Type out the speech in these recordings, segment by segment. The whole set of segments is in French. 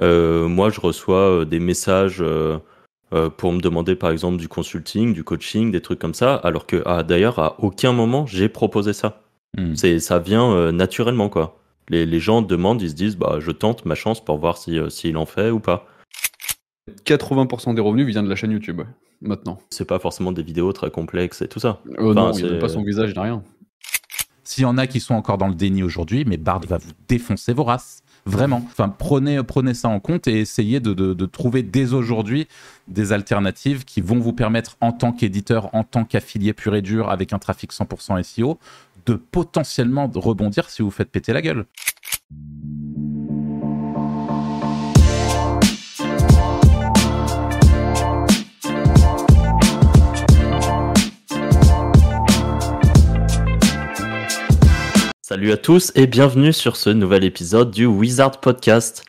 moi, je reçois des messages pour me demander par exemple du consulting, du coaching, des trucs comme ça, alors que ah, d'ailleurs à aucun moment j'ai proposé ça. Hmm. C'est ça vient naturellement quoi. Les, les, gens demandent, ils se disent bah je tente ma chance pour voir si s'il en fait ou pas. 80% des revenus viennent de la chaîne YouTube maintenant. C'est pas forcément des vidéos très complexes et tout ça. Oh non, il n'y a pas son visage, ni rien. S'il y en a qui sont encore dans le déni aujourd'hui, mais Bard va vous défoncer vos races. Vraiment. Enfin, prenez, ça en compte et essayez de, de, trouver dès aujourd'hui des alternatives qui vont vous permettre, en tant qu'éditeur, en tant qu'affilié pur et dur, avec un trafic 100% SEO, de potentiellement rebondir si vous faites péter la gueule. Salut à tous et bienvenue sur ce nouvel épisode du Wizard Podcast.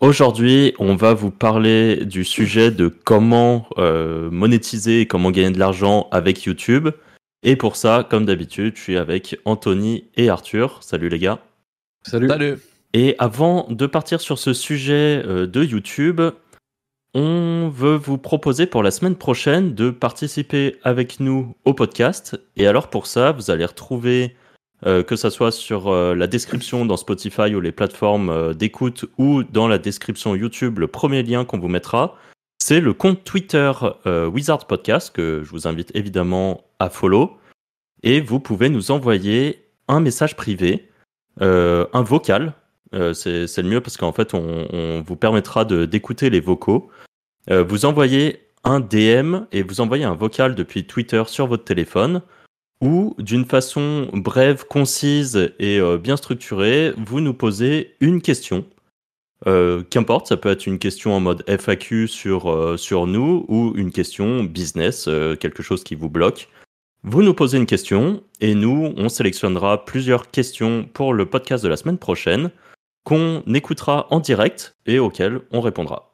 Aujourd'hui, on va vous parler du sujet de comment euh, monétiser et comment gagner de l'argent avec YouTube. Et pour ça, comme d'habitude, je suis avec Anthony et Arthur. Salut les gars. Salut. Salut. Et avant de partir sur ce sujet euh, de YouTube, on veut vous proposer pour la semaine prochaine de participer avec nous au podcast. Et alors pour ça, vous allez retrouver euh, que ça soit sur euh, la description dans Spotify ou les plateformes euh, d'écoute ou dans la description YouTube, le premier lien qu'on vous mettra, c'est le compte Twitter Wizard Podcast que je vous invite évidemment à follow. Et vous pouvez nous envoyer un message privé, un vocal. c'est le mieux parce qu'en fait, on, on, vous permettra d'écouter les vocaux. vous envoyez un DM et vous envoyez un vocal depuis Twitter sur votre téléphone ou d'une façon brève, concise et euh, bien structurée, vous nous posez une question. Euh, qu'importe, ça peut être une question en mode FAQ sur, euh, sur nous ou une question business, quelque chose qui vous bloque. Vous nous posez une question et nous, on sélectionnera plusieurs questions pour le podcast de la semaine prochaine qu'on écoutera en direct et auxquelles on répondra.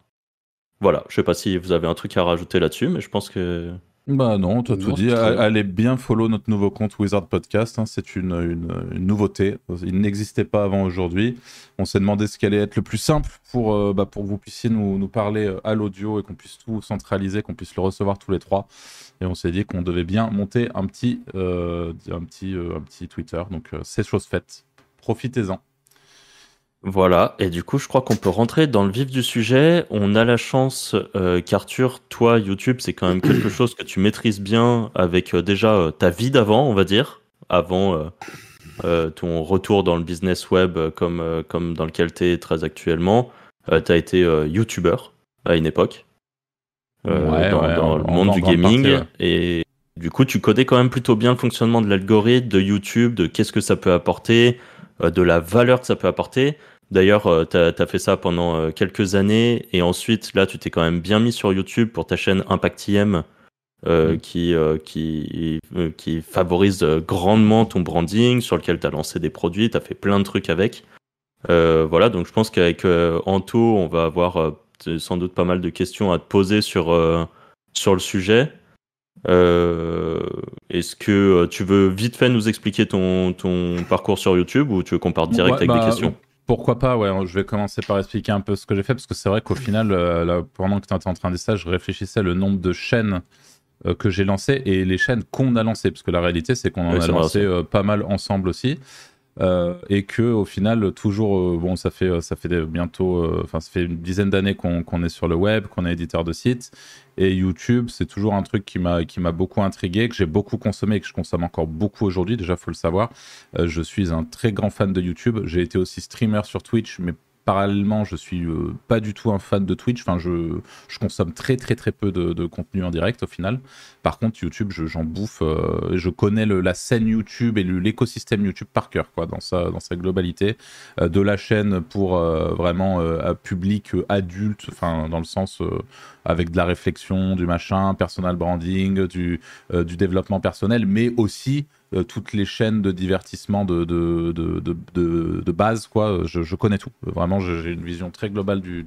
Voilà, je sais pas si vous avez un truc à rajouter là-dessus, mais je pense que bah non, t'as tout dit. Allez bien follow notre nouveau compte Wizard Podcast. Hein. c'est une, une, nouveauté. Il n'existait pas avant aujourd'hui. On s'est demandé ce qui allait être le plus simple pour, euh, bah, pour que vous puissiez nous, nous parler euh, à l'audio et qu'on puisse tout centraliser, qu'on puisse le recevoir tous les trois. Et on s'est dit qu'on devait bien monter un petit, euh, un petit, un petit Twitter. Donc c'est chose faite. Profitez-en. Voilà, et du coup, je crois qu'on peut rentrer dans le vif du sujet. On a la chance euh, qu'Arthur, toi, YouTube, c'est quand même quelque chose que tu maîtrises bien avec euh, déjà euh, ta vie d'avant, on va dire, avant ton retour dans le business web comme, comme dans lequel tu es très actuellement. tu as été YouTuber à une époque, dans, le monde du gaming, et du coup, tu connais quand même plutôt bien le fonctionnement de l'algorithme, de YouTube, de qu'est-ce que ça peut apporter, de la valeur que ça peut apporter. D'ailleurs, euh, tu as, fait ça pendant euh, quelques années et ensuite, là, tu t'es quand même bien mis sur YouTube pour ta chaîne Impact IM euh, mm. qui, qui, qui favorise grandement ton branding, sur lequel tu as lancé des produits, tu as fait plein de trucs avec. voilà, donc je pense qu'avec Anto, on va avoir sans doute pas mal de questions à te poser sur, sur le sujet. Est-ce que tu veux vite fait nous expliquer ton, ton parcours sur YouTube ou tu veux qu'on parte direct avec des bah, questions? Pourquoi pas, ouais, je vais commencer par expliquer un peu ce que j'ai fait, parce que c'est vrai qu'au final, euh, pendant que tu étais en train de dire ça, je réfléchissais le nombre de chaînes euh, que j'ai lancées et les chaînes qu'on a lancées, parce que la réalité, c'est qu'on en a lancé euh, pas mal ensemble aussi. Et que au final toujours bon ça fait ça fait bientôt enfin ça fait une dizaine d'années qu'on est sur le web qu'on est éditeur de sites et YouTube, c'est toujours un truc qui m'a qui m'a beaucoup intrigué, que j'ai beaucoup consommé et que je consomme encore beaucoup aujourd'hui. Déjà, faut le savoir. Euh, je suis un très grand fan de YouTube. J'ai été aussi streamer sur Twitch, mais parallèlement, je suis euh, pas du tout un fan de Twitch. Je, consomme très très très peu de, contenu en direct au final. Par contre, YouTube, j'en bouffe. Euh, je connais la scène YouTube et l'écosystème YouTube par cœur, quoi, dans sa globalité. Euh, de la chaîne pour vraiment un public adulte, enfin dans le sens avec de la réflexion, du machin, personal branding, du développement personnel, mais aussi toutes les chaînes de divertissement de, de, de, de, de base, quoi. Je, je, connais tout. Vraiment, j'ai une vision très globale du,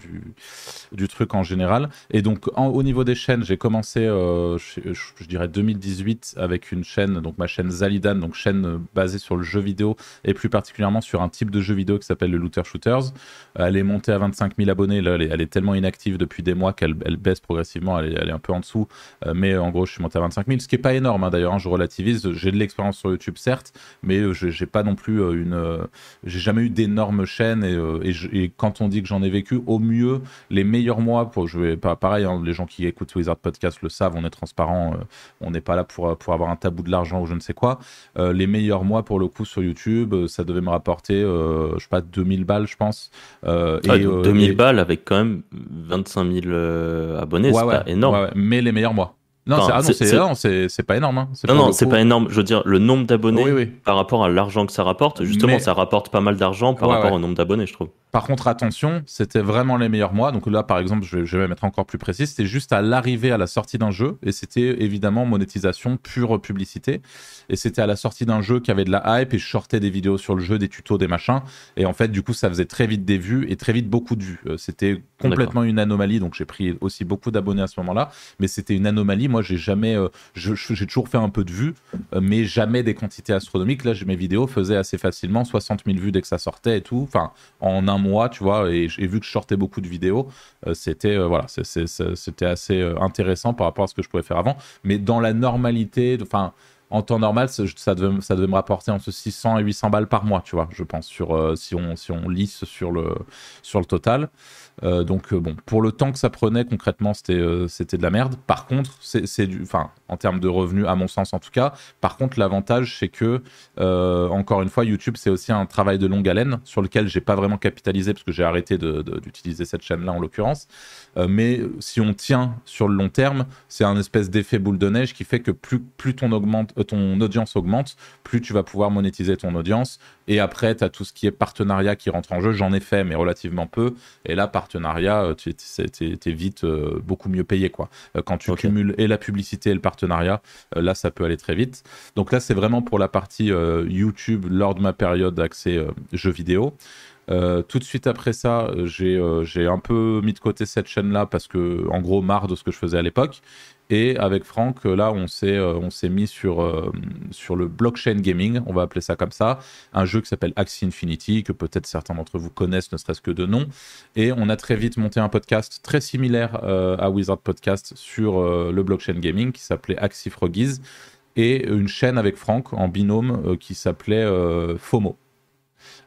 du, truc en général. Et donc, au niveau des chaînes, j'ai commencé, je, dirais 2018 avec une chaîne, donc ma chaîne Zalidan, donc chaîne basée sur le jeu vidéo et plus particulièrement sur un type de jeu vidéo qui s'appelle le Looter Shooters. Elle est montée à 25 000 abonnés. Là, elle est, elle est tellement inactive depuis des mois qu'elle elle baisse progressivement. Elle est, elle est, un peu en dessous. Euh, mais en gros, je suis monté à 25 000, ce qui est pas énorme hein, d'ailleurs. Hein, je relativise. J'ai de l'expérience sur YouTube, certes, mais euh, j'ai pas non plus euh, une. j'ai jamais eu d'énormes chaînes. Et, et, quand on dit que j'en ai vécu, au mieux, les meilleurs mois pour jouer. Pareil, hein, les gens qui écoutent Wizard Podcast le savent, on est transparent. on n'est pas là pour, pour avoir un tabou de l'argent ou je ne sais quoi. les meilleurs mois pour le coup sur YouTube, ça devait me rapporter, je sais pas, 2000 balles, je pense. Euh, et, 2000 balles avec quand même 25 000 abonnés, c'est pas énorme. mais les meilleurs mois. Non, ah c'est pas énorme. Hein. Non, non, c'est pas énorme. Je veux dire, le nombre d'abonnés par rapport à l'argent que ça rapporte, justement, ça rapporte pas mal d'argent par rapport au nombre d'abonnés, je trouve. Par contre, attention, c'était vraiment les meilleurs mois. Donc là, par exemple, je vais, je vais mettre encore plus précis. C'était juste à l'arrivée à la sortie d'un jeu. Et c'était évidemment monétisation pure publicité. Et c'était à la sortie d'un jeu qui avait de la hype. Et je sortais des vidéos sur le jeu, des tutos, des machins. Et en fait, du coup, ça faisait très vite des vues et très vite beaucoup de vues. Euh, c'était complètement une anomalie. Donc j'ai pris aussi beaucoup d'abonnés à ce moment-là. Mais c'était une anomalie. Moi, j'ai jamais. Euh, j'ai toujours fait un peu de vues, euh, mais jamais des quantités astronomiques. Là, mes vidéos faisaient assez facilement 60 000 vues dès que ça sortait et tout. Enfin, en un mois, tu vois, et, vu que je sortais beaucoup de vidéos, euh, c'était voilà, c'était assez intéressant par rapport à ce que je pouvais faire avant. Mais dans la normalité, enfin, en temps normal, ça devait, ça devait me rapporter entre 600 et 800 balles par mois, tu vois, je pense, sur, si, on, si on lisse sur le, sur le total. Euh, donc euh, bon, pour le temps que ça prenait concrètement, c'était euh, c'était de la merde. Par contre, c'est du, en termes de revenus, à mon sens en tout cas. Par contre, l'avantage c'est que encore une fois, YouTube c'est aussi un travail de longue haleine sur lequel j'ai pas vraiment capitalisé parce que j'ai arrêté d'utiliser cette chaîne-là en l'occurrence. mais si on tient sur le long terme, c'est un espèce d'effet boule de neige qui fait que plus plus ton audience augmente, plus tu vas pouvoir monétiser ton audience. Et après, tu as tout ce qui est partenariat qui rentre en jeu. J'en ai fait, mais relativement peu. Et là, partenariat, euh, tu es, vite euh, beaucoup mieux payé. Quoi. Euh, quand tu cumules et la publicité et le partenariat, là, ça peut aller très vite. Donc là, c'est vraiment pour la partie YouTube lors de ma période d'accès jeux vidéo. tout de suite après ça, j'ai un peu mis de côté cette chaîne-là parce que, en gros, marre de ce que je faisais à l'époque. Et avec Franck, là, on s'est euh, on mis sur euh, sur le blockchain gaming, on va appeler ça comme ça, un jeu qui s'appelle Axie Infinity que peut-être certains d'entre vous connaissent, ne serait-ce que de nom. Et on a très vite monté un podcast très similaire euh, à Wizard Podcast sur le blockchain gaming qui s'appelait Axie Froggies et une chaîne avec Franck en binôme qui s'appelait FOMO.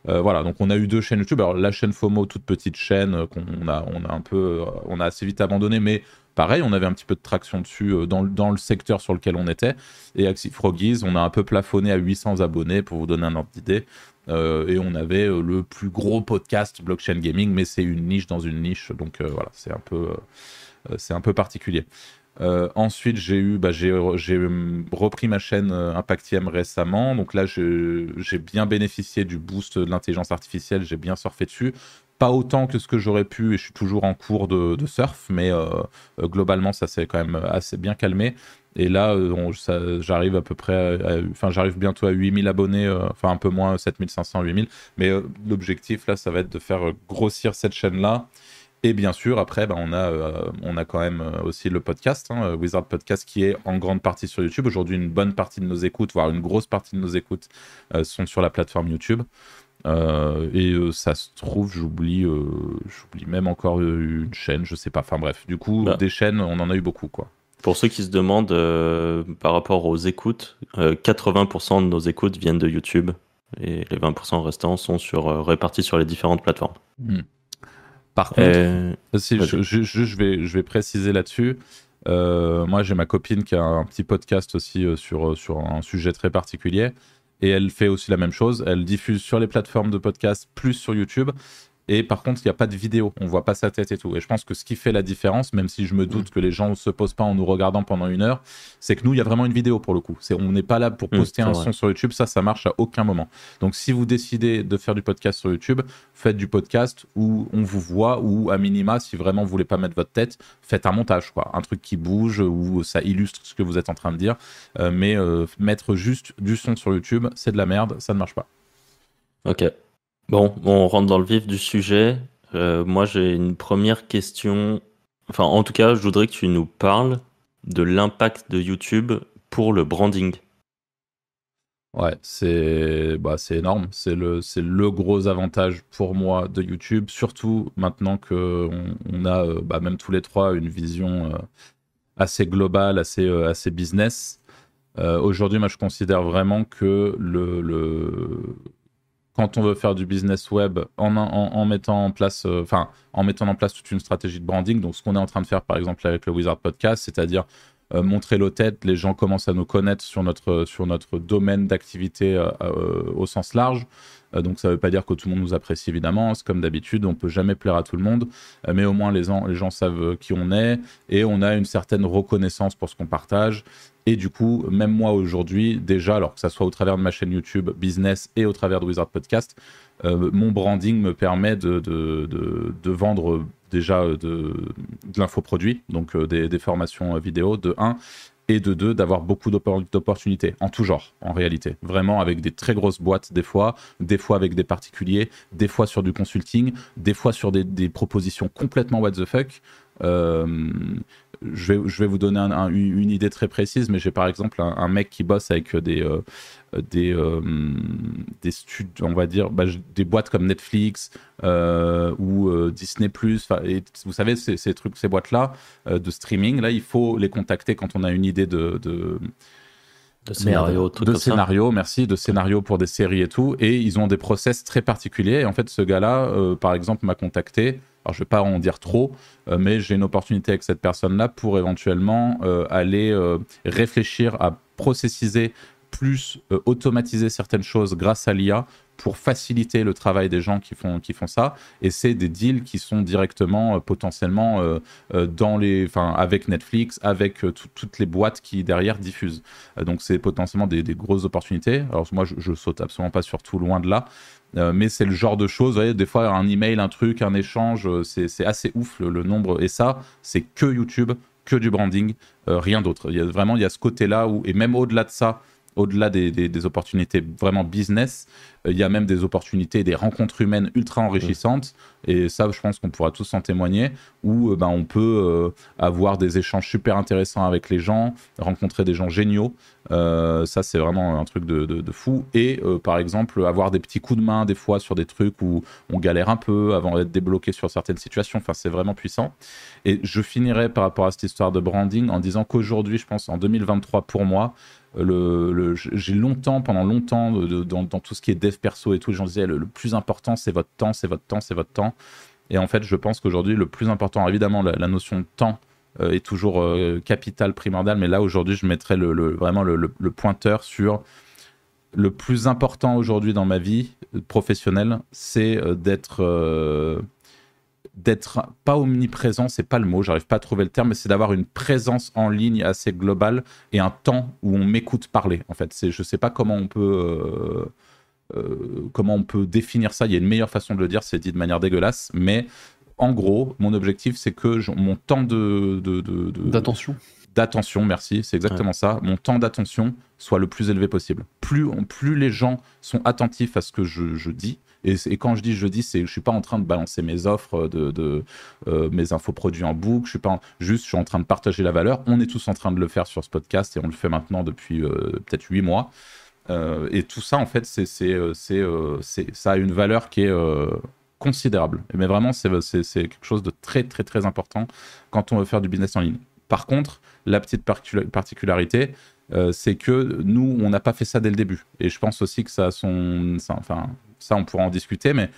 voilà, donc on a eu deux chaînes YouTube. Alors la chaîne FOMO, toute petite chaîne qu'on a, on a un peu, on a assez vite abandonné, mais pareil, on avait un petit peu de traction dessus euh, dans, le secteur sur lequel on était. Et Axie Froggies, on a un peu plafonné à 800 abonnés pour vous donner un ordre d'idée. Euh, et on avait euh, le plus gros podcast blockchain gaming, mais c'est une niche dans une niche, donc voilà, c'est un peu, un peu particulier. ensuite, j'ai eu, bah, j'ai, repris ma chaîne Impactiem récemment. Donc là, j'ai bien bénéficié du boost de l'intelligence artificielle. J'ai bien surfé dessus pas autant que ce que j'aurais pu et je suis toujours en cours de, surf, mais euh, euh, globalement ça s'est quand même assez bien calmé. Et là, euh, j'arrive à peu près, enfin j'arrive bientôt à 8000 abonnés, enfin un peu moins 7500, 8000. Mais l'objectif là, ça va être de faire grossir cette chaîne-là. Et bien sûr, après, ben, on, a, on a quand même aussi le podcast, hein, Wizard Podcast, qui est en grande partie sur YouTube. Aujourd'hui, une bonne partie de nos écoutes, voire une grosse partie de nos écoutes, sont sur la plateforme YouTube. Euh, et euh, ça se trouve, j'oublie, euh, j'oublie même encore une chaîne, je sais pas. Enfin bref, du coup, bah. des chaînes, on en a eu beaucoup, quoi. Pour ceux qui se demandent par rapport aux écoutes, 80% de nos écoutes viennent de YouTube et les 20% restants sont sur, répartis sur les différentes plateformes. Hmm. Par contre, si, je, je, vais, je vais préciser là-dessus. moi, j'ai ma copine qui a un petit podcast aussi sur, sur un sujet très particulier et elle fait aussi la même chose. Elle diffuse sur les plateformes de podcast plus sur YouTube. Et par contre, il n'y a pas de vidéo, on voit pas sa tête et tout. Et je pense que ce qui fait la différence, même si je me doute mm. que les gens ne se posent pas en nous regardant pendant une heure, c'est que nous, il y a vraiment une vidéo pour le coup. C'est, on n'est pas là pour mm, poster un son sur YouTube, ça, ça marche à aucun moment. Donc si vous décidez de faire du podcast sur YouTube, faites du podcast où on vous voit, ou à minima, si vraiment vous voulez pas mettre votre tête, faites un montage, quoi. Un truc qui bouge, où ça illustre ce que vous êtes en train de dire. Euh, mais euh, mettre juste du son sur YouTube, c'est de la merde, ça ne marche pas. Ok. Bon, on rentre dans le vif du sujet. Euh, moi, j'ai une première question. Enfin, en tout cas, je voudrais que tu nous parles de l'impact de YouTube pour le branding. Ouais, c'est bah, énorme. C'est le, le gros avantage pour moi de YouTube, surtout maintenant qu'on on a, euh, bah, même tous les trois, une vision euh, assez globale, assez, assez business. Aujourd'hui, moi, je considère vraiment que le, le quand on veut faire du business web en, mettant en place, euh, enfin, en mettant en place toute une stratégie de branding. Donc, ce qu'on est en train de faire, par exemple, avec le Wizard Podcast, c'est-à-dire euh, montrer tête, les gens commencent à nous connaître sur notre, sur notre domaine d'activité euh, au sens large. donc ça ne veut pas dire que tout le monde nous apprécie évidemment, c'est comme d'habitude, on peut jamais plaire à tout le monde, mais au moins les, les gens savent qui on est et on a une certaine reconnaissance pour ce qu'on partage et du coup, même moi aujourd'hui, déjà, alors que ça soit au travers de ma chaîne YouTube business et au travers de Wizard Podcast, euh, mon branding me permet de, de, de, vendre déjà de, de l'infoproduit, donc euh, des, formations vidéo, de 1, et de 2, d'avoir beaucoup d'opportunités, en tout genre, en réalité. Vraiment avec des très grosses boîtes, des fois, des fois avec des particuliers, des fois sur du consulting, des fois sur des, propositions complètement what the fuck. Euh, je vais, je vais vous donner une idée très précise, mais j'ai par exemple un, mec qui bosse avec des, euh, des, euh, des studios, on va dire, bah, des boîtes comme Netflix euh, ou Disney+. Et vous savez, ces, trucs, ces boîtes-là de streaming, là, il faut les contacter quand on a une idée de, de de scénario, de scénario, merci, de scénario pour des séries et tout. Et ils ont des process très particuliers. Et en fait, ce gars-là, par exemple, m'a contacté je vais pas en dire trop, euh, mais j'ai une opportunité avec cette personne-là pour éventuellement euh, aller euh, réfléchir à processiser plus automatiser certaines choses grâce à l'IA pour faciliter le travail des gens qui font, qui font ça. Et c'est des deals qui sont directement potentiellement dans les, enfin, avec Netflix, avec toutes les boîtes qui derrière diffusent. donc c'est potentiellement des, des, grosses opportunités. Alors moi je, je saute absolument pas sur tout, loin de là, euh, mais c'est le genre de choses, vous voyez, des fois un email, un truc, un échange, euh, c'est assez ouf le, nombre. Et ça, c'est que YouTube, que du branding, euh, rien d'autre. Il y a vraiment, il y a ce côté-là et même au-delà de ça, au-delà des, opportunités vraiment business, il y a même des opportunités, des rencontres humaines ultra enrichissantes. Et ça, je pense qu'on pourra tous en témoigner, où ben, on peut avoir des échanges super intéressants avec les gens, rencontrer des gens géniaux. Euh, ça, c'est vraiment un truc de, fou. Et euh, par exemple, avoir des petits coups de main des fois sur des trucs où on galère un peu avant d'être débloqué sur certaines situations. Enfin, c'est vraiment puissant. Et je finirai par rapport à cette histoire de branding en disant qu'aujourd'hui, je pense en 2023 pour moi, j'ai longtemps, pendant longtemps, dans, tout ce qui est dev perso et tout, les gens disaient le, plus important, c'est votre temps, c'est votre temps, c'est votre temps. Et en fait, je pense qu'aujourd'hui, le plus important, évidemment, la notion de temps euh, est toujours euh, capital, primordial. Mais là, aujourd'hui, je mettrais vraiment le, pointeur sur le plus important aujourd'hui dans ma vie professionnelle, c'est euh, d'être d'être pas omniprésent, c'est pas le mot, j'arrive pas à trouver le terme, mais c'est d'avoir une présence en ligne assez globale et un temps où on m'écoute parler. En fait, c'est, je sais pas comment on peut comment on peut définir ça. Il y a une meilleure façon de le dire, c'est dit de manière dégueulasse, mais en gros, mon objectif, c'est que mon temps de, d'attention. D'attention, merci, c'est exactement ça. Mon temps d'attention soit le plus élevé possible. Plus, plus les gens sont attentifs à ce que je, dis, et, quand je dis je dis, c'est je suis pas en train de balancer mes offres, de, de euh, mes infoproduits en boucle. Je suis pas juste, je suis en train de partager la valeur. On est tous en train de le faire sur ce podcast et on le fait maintenant depuis euh, peut-être huit mois. Euh, et tout ça, en fait, c'est, c'est, ça a une valeur qui est considérable. Mais vraiment, c'est quelque chose de très, très, très important quand on veut faire du business en ligne. Par contre, la petite particularité, euh, c'est que nous, on n'a pas fait ça dès le début. Et je pense aussi que ça a son. enfin, ça, on pourra en discuter, mais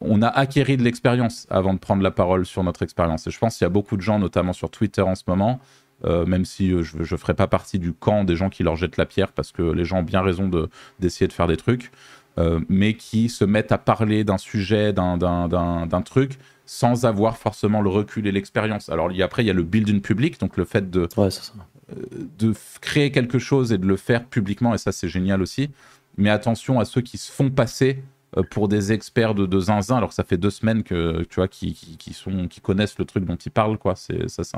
on a acquéri de l'expérience avant de prendre la parole sur notre expérience. Et je pense qu'il y a beaucoup de gens, notamment sur Twitter en ce moment, euh, même si euh, je ne ferai pas partie du camp des gens qui leur jettent la pierre, parce que les gens ont bien raison d'essayer de, faire des trucs. euh, mais qui se mettent à parler d'un sujet, d'un truc, sans avoir forcément le recul et l'expérience. Alors après, il y a le build in public, donc le fait de, ouais, ça. de créer quelque chose et de le faire publiquement, et ça c'est génial aussi. Mais attention à ceux qui se font passer euh, pour des experts de, zinzin, alors ça fait deux semaines que tu vois qui, connaissent le truc dont ils parlent, quoi. C'est ça, c'est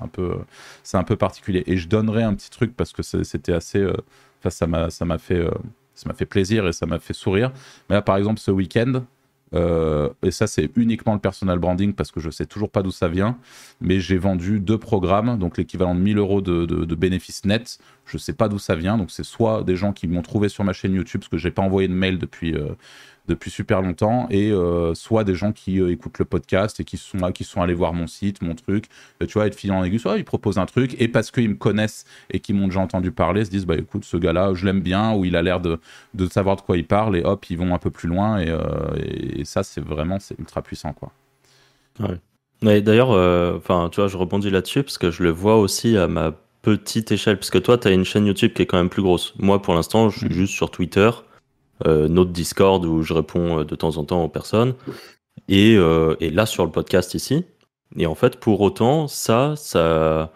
un peu particulier. Et je donnerai un petit truc parce que c'était assez, euh, enfin ça m'a ça m'a fait euh, ça m'a fait plaisir et ça m'a fait sourire. Mais là, par exemple, ce week-end, et ça c'est uniquement le personal branding parce que je sais toujours pas d'où ça vient, mais j'ai vendu deux programmes, donc l'équivalent de 1000 euros de, bénéfices nets. Je sais pas d'où ça vient, donc c'est soit des gens qui m'ont trouvé sur ma chaîne YouTube parce que j'ai pas envoyé de mail depuis depuis super longtemps et euh, soit des gens qui euh, écoutent le podcast et qui sont là, qui sont allés voir mon site, mon truc, tu vois, être filant en aigu, soit ils proposent un truc et parce qu'ils me connaissent et qu'ils m'ont déjà entendu parler, se disent bah écoute ce gars-là, je l'aime bien ou il a l'air de, de, savoir de quoi il parle et hop ils vont un peu plus loin et, euh, et ça c'est vraiment c'est ultra puissant quoi. Ouais. D'ailleurs, enfin tu vois, je rebondis là-dessus parce que je le vois aussi à ma petite échelle parce que toi tu as une chaîne YouTube qui est quand même plus grosse. Moi pour l'instant je suis mmh. juste sur Twitter euh, notre Discord où je réponds euh, de temps en temps aux personnes, et, euh, et, là sur le podcast ici. Et en fait, pour autant, ça, ça,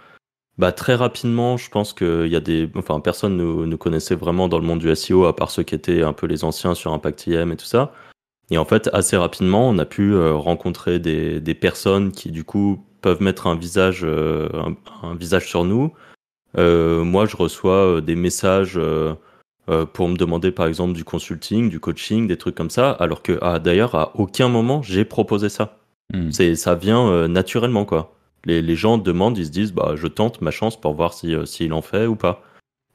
bah, très rapidement, je pense qu'il y a des, enfin, personne ne nous connaissait vraiment dans le monde du SEO à part ceux qui étaient un peu les anciens sur Impact IM et tout ça. Et en fait, assez rapidement, on a pu rencontrer des, des, personnes qui, du coup, peuvent mettre un visage, un, un, visage sur nous. moi, je reçois des messages euh, pour me demander par exemple du consulting, du coaching, des trucs comme ça, alors que ah, d'ailleurs à aucun moment j'ai proposé ça. Hmm. C'est ça vient euh, naturellement quoi. Les, les, gens demandent, ils se disent bah je tente ma chance pour voir si euh, s'il en fait ou pas.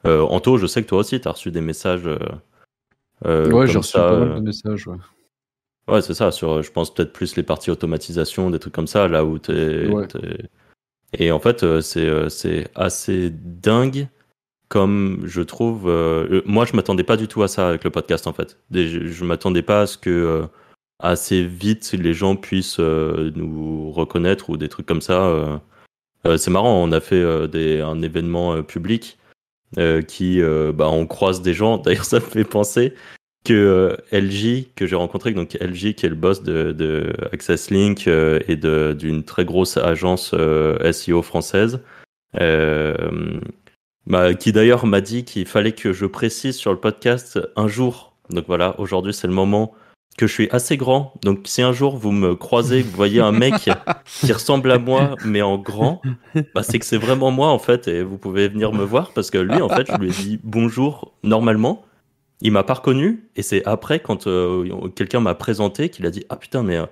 Anto, je sais que toi aussi tu as reçu des messages. ouais, j'ai reçu pas mal de messages. Ouais. Ouais, c'est ça. Sur, je pense peut-être plus les parties automatisation, des trucs comme ça, là où t'es. Ouais. Et en fait, c'est c'est assez dingue comme je trouve. Euh, euh, moi, je m'attendais pas du tout à ça avec le podcast, en fait. Je, je m'attendais pas à ce que euh, assez vite les gens puissent nous reconnaître ou des trucs comme ça. c'est marrant, on a fait des, un événement public qui, bah, on croise des gens. D'ailleurs, ça me fait penser que LG, que j'ai rencontré, donc LG qui est le boss de, de Access Link et d'une très grosse agence SEO française. Euh, bah, qui d'ailleurs m'a dit qu'il fallait que je précise sur le podcast un jour. Donc voilà, aujourd'hui c'est le moment que je suis assez grand. Donc si un jour vous me croisez, vous voyez un mec qui ressemble à moi mais en grand, bah, c'est que c'est vraiment moi en fait et vous pouvez venir me voir parce que lui en fait je lui ai dit bonjour normalement. Il m'a pas reconnu et c'est après quand euh, quelqu'un m'a présenté qu'il a dit ah putain mais euh,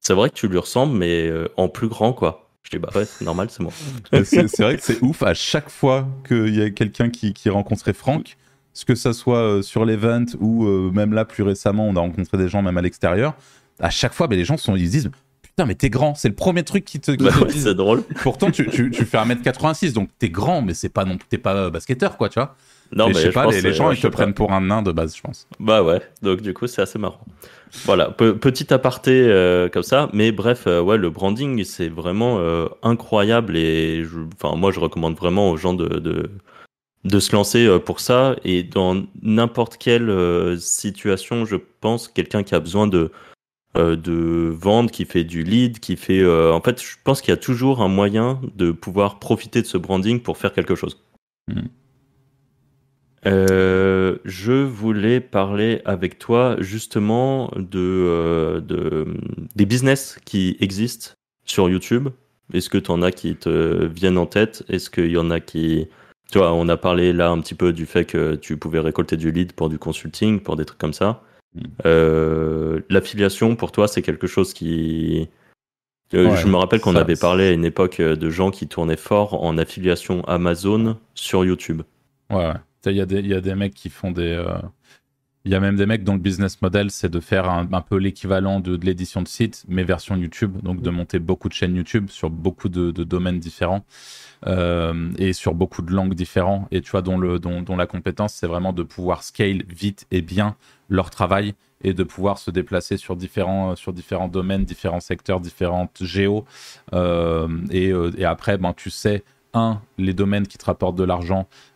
c'est vrai que tu lui ressembles mais euh, en plus grand quoi. Je dis, bah ouais, c'est normal, c'est moi. c'est vrai que c'est ouf à chaque fois qu'il y a quelqu'un qui, qui rencontrait Franck, ce que ça soit euh, sur l'event ou euh, même là plus récemment, on a rencontré des gens même à l'extérieur. À chaque fois, bah, les gens sont, ils se disent Putain, mais t'es grand, c'est le premier truc qui te. Bah c'est drôle. Pourtant, tu, tu, tu, fais 1m86, donc t'es grand, mais c'est pas non t'es pas euh, basketteur, quoi, tu vois. Non, mais je sais pas, les, gens, ils te prennent pour un nain de base, je pense. Bah ouais, donc du coup, c'est assez marrant. Voilà, petit aparté euh, comme ça, mais bref, euh, ouais, le branding, c'est vraiment euh, incroyable et enfin, moi, je recommande vraiment aux gens de, de, de se lancer pour ça et dans n'importe quelle situation, je pense, quelqu'un qui a besoin de, de vendre, qui fait du lead, qui fait. en fait, je pense qu'il y a toujours un moyen de pouvoir profiter de ce branding pour faire quelque chose. Mmh. Euh, je voulais parler avec toi justement de, euh, de, des business qui existent sur YouTube. Est-ce que tu en as qui te viennent en tête? Est-ce qu'il y en a qui... Tu vois, on a parlé là un petit peu du fait que tu pouvais récolter du lead pour du consulting, pour des trucs comme ça. Mm. Euh, L'affiliation, pour toi, c'est quelque chose qui... Euh, je me rappelle qu'on avait parlé à une époque de gens qui tournaient fort en affiliation Amazon sur YouTube. Ouais, ouais. Il y, a des, il y a des mecs qui font des. Euh, il y a même des mecs dont le business model, c'est de faire un, peu l'équivalent de, de l'édition de site, mais version YouTube. Donc de monter beaucoup de chaînes YouTube sur beaucoup de, domaines différents euh, et sur beaucoup de langues différentes. Et tu vois, dont, le, dont, dont la compétence, c'est vraiment de pouvoir scale vite et bien leur travail et de pouvoir se déplacer sur différents, sur différents domaines, différents secteurs, différentes géos. Euh, et, et, après, ben, tu sais, un, les domaines qui te rapportent de l'argent euh,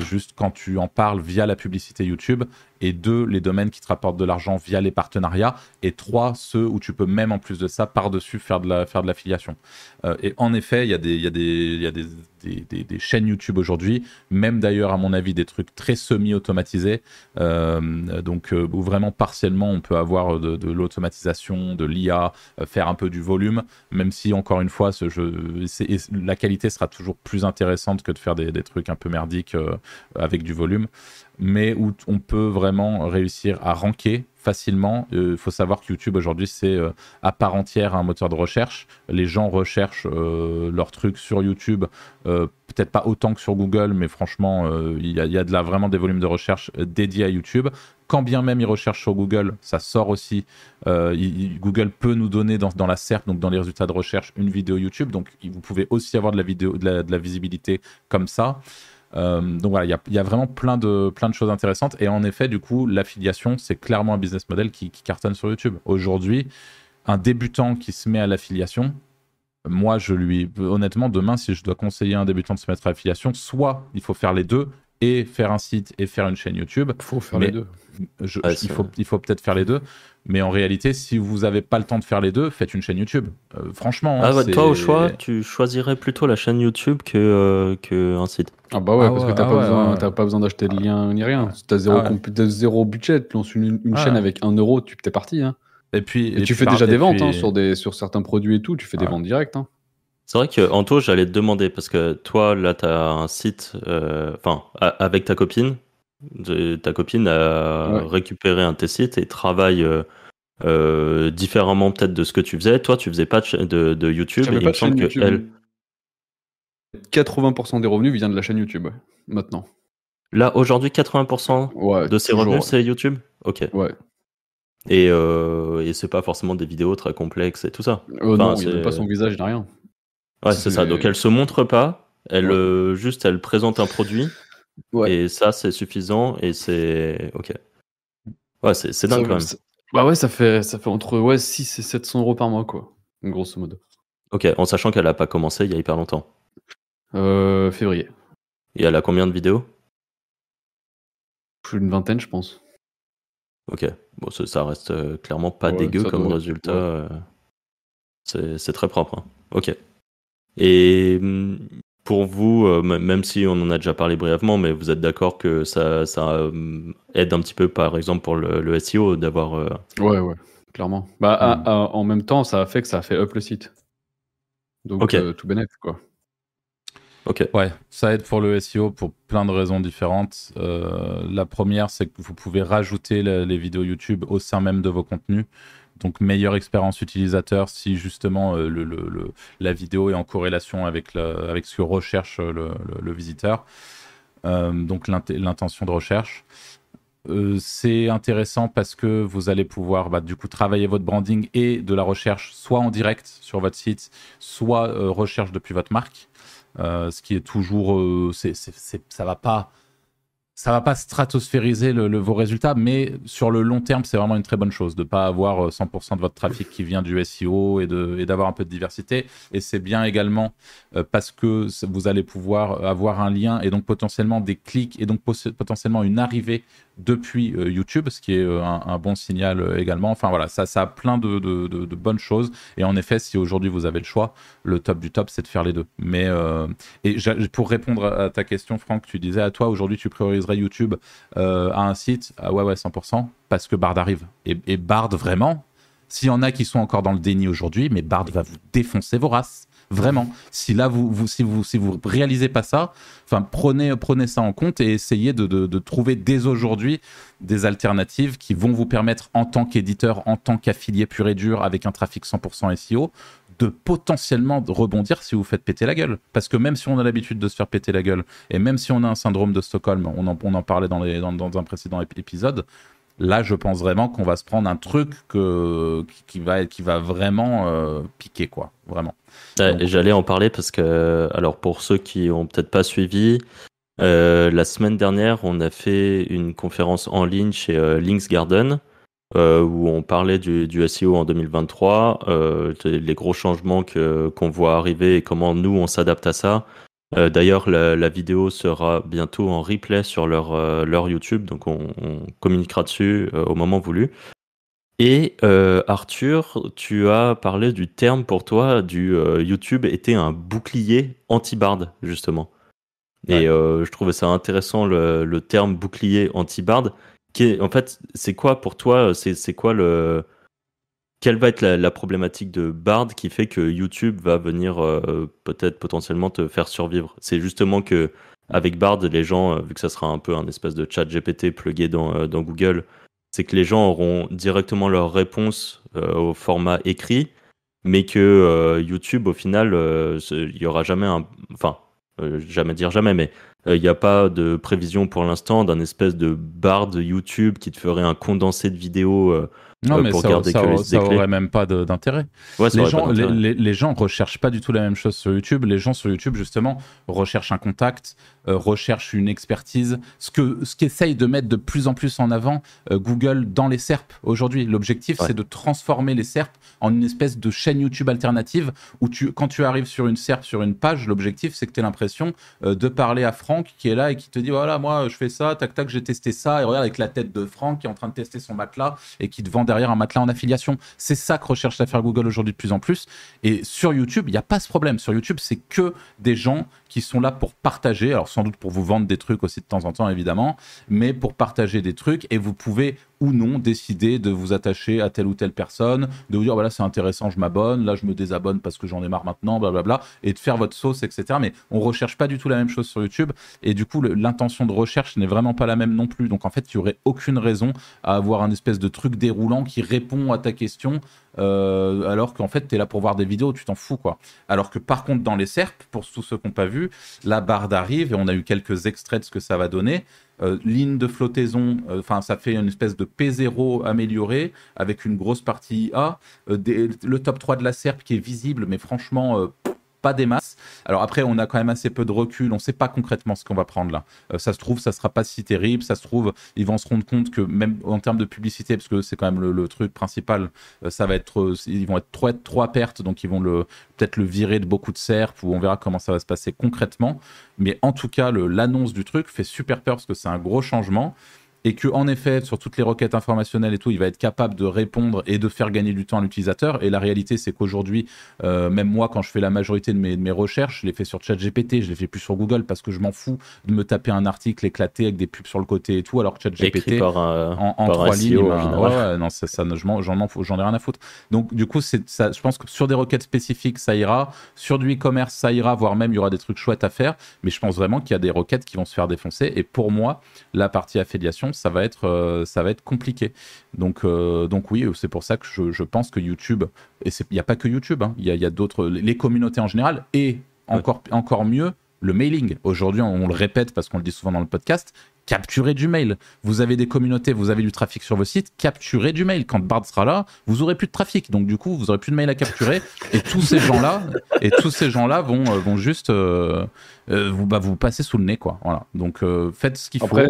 juste quand tu en parles via la publicité YouTube, et deux, les domaines qui te rapportent de l'argent via les partenariats, et trois, ceux où tu peux même en plus de ça, par-dessus, faire de la, faire de l'affiliation. Euh, et en effet, il y a des, y a des, y a des, des, chaînes YouTube aujourd'hui, même d'ailleurs, à mon avis, des trucs très semi-automatisés, euh, donc euh, où vraiment partiellement on peut avoir de, l'automatisation, de l'IA, faire un peu du volume, même si encore une fois, la qualité sera toujours plus intéressante que de faire des, trucs un peu merdiques avec du volume mais où on peut vraiment réussir à ranker facilement. Il euh, faut savoir que YouTube aujourd'hui, c'est euh, à part entière un moteur de recherche. Les gens recherchent euh, leurs trucs sur YouTube, peut-être pas autant que sur Google, mais franchement, il y, a de là vraiment des volumes de recherche dédiés à YouTube. Quand bien même ils recherchent sur Google, ça sort aussi. Google peut nous donner dans, la SERP, donc dans les résultats de recherche, une vidéo YouTube. Donc vous pouvez aussi avoir de la visibilité comme ça. Euh, donc voilà, il y, a, vraiment plein de, plein de choses intéressantes. Et en effet, du coup, l'affiliation, c'est clairement un business model qui, cartonne sur YouTube. Aujourd'hui, un débutant qui se met à l'affiliation, moi, je lui, honnêtement, demain, si je dois conseiller un débutant de se mettre à l'affiliation, soit il faut faire les deux et faire un site et faire une chaîne YouTube. Il faut faire les deux. Je, ouais, il faut, il faut peut-être faire les deux. Mais en réalité, si vous n'avez pas le temps de faire les deux, faites une chaîne YouTube. Euh, franchement. Ah ouais, toi, au choix, tu choisirais plutôt la chaîne YouTube que, euh, que un site. Ah bah ouais, ah parce ouais, que t'as ah pas, ouais, besoin, ouais. pas besoin d'acheter de lien ni rien. T'as zéro, ah zéro budget, tu lances une, une chaîne avec un euro, tu t'es parti. Hein. Et puis, et, et tu fais déjà des ventes puis... hein, sur, des, sur certains produits et tout, tu fais des ventes directes. Hein. C'est vrai que Anto, j'allais te demander parce que toi, là, tu as un site, enfin, euh, avec ta copine. Ta copine a récupéré un de tes sites et travaille euh, euh, différemment peut-être de ce que tu faisais. Toi, tu faisais pas de, de, de YouTube et il me semble que YouTube. elle. 80% des revenus viennent de la chaîne YouTube maintenant. Là, aujourd'hui, 80% ouais, de ses revenus, c'est YouTube? Ok. Ouais. Et, euh, et c'est pas forcément des vidéos très complexes et tout ça. Enfin, non, il n'y a pas son visage, ni rien. Ouais, c'est ça. Donc elle se montre pas, elle ouais. euh, juste elle présente un produit. Ouais. Et ça, c'est suffisant et c'est ok. Ouais, c'est dingue ça, quand même. Ça... Bah ouais, ça fait, ça fait entre ouais, 6 et 700 euros par mois, quoi. Grosso modo. Ok, en sachant qu'elle a pas commencé il y a hyper longtemps. Euh, février. Et elle a combien de vidéos? Plus d'une vingtaine, je pense. Ok, bon, ça, ça reste euh, clairement pas ouais, dégueu comme doit... résultat. Ouais. C'est très propre. Hein. Ok. Et mm, pour vous, euh, même si on en a déjà parlé brièvement, mais vous êtes d'accord que ça, ça euh, aide un petit peu, par exemple, pour le, le SEO, d'avoir. Euh... Ouais, ouais, clairement. Bah, à, à, en même temps, ça a fait que ça a fait up le site. Donc, okay. euh, tout bénéfice, quoi. Ok. Ouais, ça aide pour le SEO pour plein de raisons différentes. Euh, la première, c'est que vous pouvez rajouter les vidéos YouTube au sein même de vos contenus. Donc meilleure expérience utilisateur si justement euh, la vidéo est en corrélation avec, avec ce que recherche le, visiteur. Euh, donc l'intention de recherche. Euh, c'est intéressant parce que vous allez pouvoir bah, du coup travailler votre branding et de la recherche soit en direct sur votre site, soit euh, recherche depuis votre marque. ce qui est toujours, c'est, ça va pas ça va pas stratosphériser vos résultats, mais sur le long terme, c'est vraiment une très bonne chose de pas avoir 100% euh, de votre trafic qui vient du SEO et d'avoir un peu de diversité. Et c'est bien également euh, parce que vous allez pouvoir avoir un lien et donc potentiellement des clics et donc potentiellement une arrivée depuis euh, YouTube, ce qui est euh, un, bon signal euh, également. Enfin voilà, ça, a plein de, bonnes choses. Et en effet, si aujourd'hui vous avez le choix, le top du top, c'est de faire les deux. Mais et pour répondre à ta question, Franck, tu disais à toi aujourd'hui, tu prioriserais YouTube à un site? Ah ouais, ouais, 100%, parce que Bard arrive. Et Bard, vraiment, s'il y en a qui sont encore dans le déni aujourd'hui, mais Bard va vous défoncer vos races. Vraiment. Si là, vous, vous, si vous, si vous réalisez pas ça, enfin, prenez, prenez ça en compte et essayez de, de, trouver dès aujourd'hui des alternatives qui vont vous permettre, en tant qu'éditeur, en tant qu'affilié pur et dur, avec un trafic 100% SEO, de potentiellement rebondir si vous faites péter la gueule. Parce que même si on a l'habitude de se faire péter la gueule, et même si on a un syndrome de Stockholm, on en, on en parlait dans, les, dans un précédent épisode, là, je pense vraiment qu'on va se prendre un truc que, qui, va, qui va vraiment euh, piquer, quoi. Vraiment. Ouais, J'allais en parler parce que, alors pour ceux qui ont peut-être pas suivi, euh, la semaine dernière, on a fait une conférence en ligne chez euh, Links Garden euh, où on parlait du, du SEO en 2023, euh, les gros changements qu'on qu voit arriver et comment nous on s'adapte à ça. D'ailleurs, la, vidéo sera bientôt en replay sur leur, leur YouTube, donc on, communiquera dessus au moment voulu. Et Arthur, tu as parlé du terme pour toi du YouTube était un bouclier anti-bard, justement. Et je trouvais ça intéressant le, le terme bouclier anti-bard. En fait, c'est quoi pour toi C'est quoi le quelle va être la, problématique de Bard qui fait que YouTube va venir euh, peut-être potentiellement te faire survivre? C'est justement que avec Bard, les gens, euh, vu que ça sera un peu un espèce de chat GPT plugué dans, euh, dans Google, c'est que les gens auront directement leur réponse au format écrit, mais que YouTube, au final, il y aura jamais un, enfin, jamais dire jamais, mais il n'y a pas de prévision pour l'instant d'un espèce de Bard YouTube qui te ferait un condensé de vidéos non, mais ça, ça, aurait même pas d'intérêt. les, gens, les, les, gens recherchent pas du tout la même chose sur YouTube. Les gens sur YouTube, justement, recherchent un contact, euh, recherchent une expertise. Ce que ce qu'essaye de mettre de plus en plus en avant euh, Google dans les SERP aujourd'hui. L'objectif, c'est de transformer les SERP en une espèce de chaîne YouTube alternative où tu, quand tu arrives sur une SERP, sur une page, l'objectif, c'est que tu aies l'impression euh, de parler à Franck qui est là et qui te dit voilà, moi, je fais ça, tac, tac, j'ai testé ça. Et regarde avec la tête de Franck qui est en train de tester son matelas et qui te vend derrière un matelas en affiliation. C'est ça que recherche à faire Google aujourd'hui de plus en plus. Et sur YouTube, il n'y a pas ce problème. Sur YouTube, c'est que des gens qui sont là pour partager, alors sans doute pour vous vendre des trucs aussi de temps en temps évidemment, mais pour partager des trucs et vous pouvez ou non décider de vous attacher à telle ou telle personne, de vous dire voilà c'est intéressant, je m'abonne, là je me désabonne parce que j'en ai marre maintenant, blablabla, et de faire votre sauce, etc. Mais on recherche pas du tout la même chose sur YouTube et du coup l'intention de recherche n'est vraiment pas la même non plus. Donc en fait, il y aurait aucune raison à avoir un espèce de truc déroulant qui répond à ta question euh, alors qu'en fait, tu es là pour voir des vidéos, tu t'en fous, quoi. Alors que par contre, dans les SERP, pour tous ceux qui n'ont pas vu, la barre arrive et on a eu quelques extraits de ce que ça va donner. Euh, ligne de flottaison, euh, enfin ça fait une espèce de P0 amélioré avec une grosse partie IA, le top 3 de la SERP qui est visible, mais franchement pas des masses. Alors après, on a quand même assez peu de recul, on ne sait pas concrètement ce qu'on va prendre là. Euh, ça se trouve, ça sera pas si terrible, ça se trouve, ils vont se rendre compte que même en termes de publicité, parce que c'est quand même le, truc principal, euh, ça va être, euh, ils vont être trois, pertes, donc ils vont peut-être le virer de beaucoup de serpes, ou on verra comment ça va se passer concrètement. Mais en tout cas, l'annonce du truc fait super peur parce que c'est un gros changement et que en effet sur toutes les requêtes informationnelles et tout, il va être capable de répondre et de faire gagner du temps à l'utilisateur. Et la réalité, c'est qu'aujourd'hui, euh, même moi, quand je fais la majorité de mes, de mes recherches, je les fais sur ChatGPT, je les fais plus sur Google parce que je m'en fous de me taper un article éclaté avec des pubs sur le côté et tout, alors que ChatGPT en, trois lignes, ben, non, ça, ça j'en j'en ai rien à foutre. Donc du coup, c'est ça. Je pense que sur des requêtes spécifiques, ça ira. Sur du e-commerce, ça ira, voire même il y aura des trucs chouettes à faire. Mais je pense vraiment qu'il y a des requêtes qui vont se faire défoncer. Et pour moi, la partie affiliation ça va être, euh, ça va être compliqué. Donc, euh, donc oui, c'est pour ça que je, pense que YouTube, et il n'y a pas que YouTube, hein, il y a, d'autres, les communautés en général, et encore, encore mieux, le mailing. Aujourd'hui, on, le répète parce qu'on le dit souvent dans le podcast, capturez du mail. Vous avez des communautés, vous avez du trafic sur vos sites, capturez du mail. Quand Bard sera là, vous aurez plus de trafic. Donc du coup, vous aurez plus de mail à capturer. et tous ces gens-là, et tous ces gens-là vont, euh, vont juste vous, bah, vous passer sous le nez, quoi. Voilà. Donc faites ce qu'il faut. Après,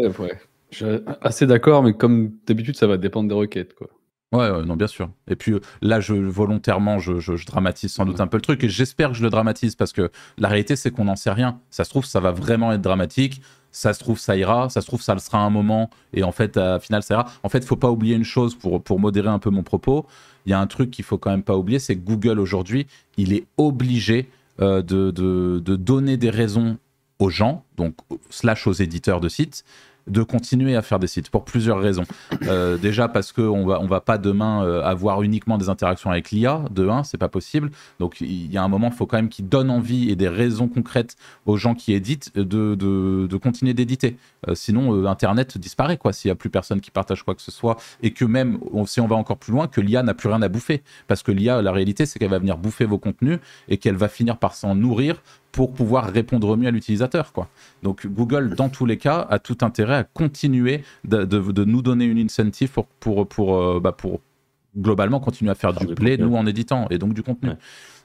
je suis assez d'accord, mais comme d'habitude, ça va dépendre des requêtes. Quoi. Ouais, non, bien sûr. Et puis euh, là, je volontairement, je, dramatise sans doute un peu le truc et j'espère que je le dramatise parce que la réalité, c'est qu'on n'en sait rien. Ça se trouve, ça va vraiment être dramatique. Ça se trouve, ça ira. Ça se trouve, ça le sera un moment et en fait, à final, ça ira. En fait, faut pas oublier une chose pour, pour modérer un peu mon propos. Il y a un truc qu'il faut quand même pas oublier, c'est que Google aujourd'hui, il est obligé euh, de, de, de donner des raisons aux gens, donc slash aux éditeurs de sites, de continuer à faire des sites pour plusieurs raisons. Euh, déjà parce qu'on va, on va pas demain euh, avoir uniquement des interactions avec l'IA, de un, c'est pas possible. Donc il y a un moment, il faut quand même qu'ils donnent envie et des raisons concrètes aux gens qui éditent de, de, continuer d'éditer. Euh, sinon, Internet disparaît, quoi, s'il y a plus personne qui partage quoi que ce soit. Et que même, si on va encore plus loin, que l'IA n'a plus rien à bouffer. Parce que l'IA, la réalité, c'est qu'elle va venir bouffer vos contenus et qu'elle va finir par s'en nourrir pour pouvoir répondre mieux à l'utilisateur. Quoi. Donc Google, dans tous les cas, a tout intérêt à continuer de, de, nous donner une incentive pour, pour, pour, euh, bah pour globalement continuer à faire du play, nous en éditant, et donc du contenu.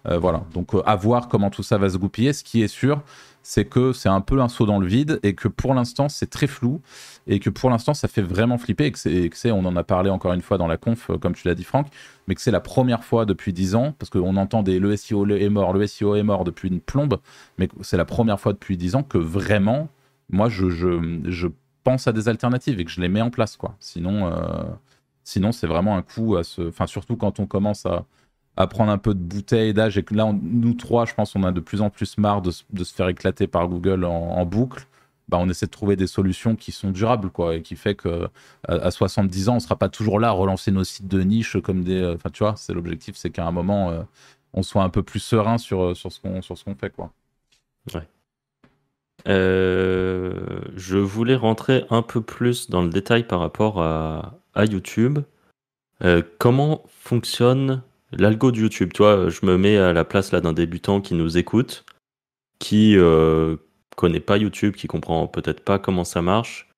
Voilà, donc à voir comment tout ça va se goupiller. Ce qui est sûr, c'est que c'est un peu un saut dans le vide et que pour l'instant c'est très flou et que pour l'instant ça fait vraiment flipper et que c'est, on en a parlé encore une fois dans la conf, comme tu l'as dit Franck, mais que c'est la première fois depuis 10 ans, parce qu'on entend des le SEO est mort, le SEO est mort depuis une plombe, mais c'est la première fois depuis 10 ans que vraiment, moi je, je, je pense à des alternatives et que je les mets en place quoi. Sinon, euh, sinon c'est vraiment un coup à se, enfin surtout quand on commence à à prendre un peu de bouteille d'âge et que là, nous trois, je pense, on a de plus en plus marre de, se faire éclater par Google en, boucle. Bah, on essaie de trouver des solutions qui sont durables, quoi, et qui fait que à, 70 ans, on sera pas toujours là à relancer nos sites de niche comme des. Euh, enfin, tu vois, c'est l'objectif, c'est qu'à un moment, euh, on soit un peu plus serein sur, euh, sur ce qu'on qu'on fait, quoi. Ouais. je voulais rentrer un peu plus dans le détail par rapport à, à YouTube. comment fonctionne l'algo de YouTube, tu vois, je me mets à la place là d'un débutant qui nous écoute, qui euh, connaît pas YouTube, qui comprend peut-être pas comment ça marche.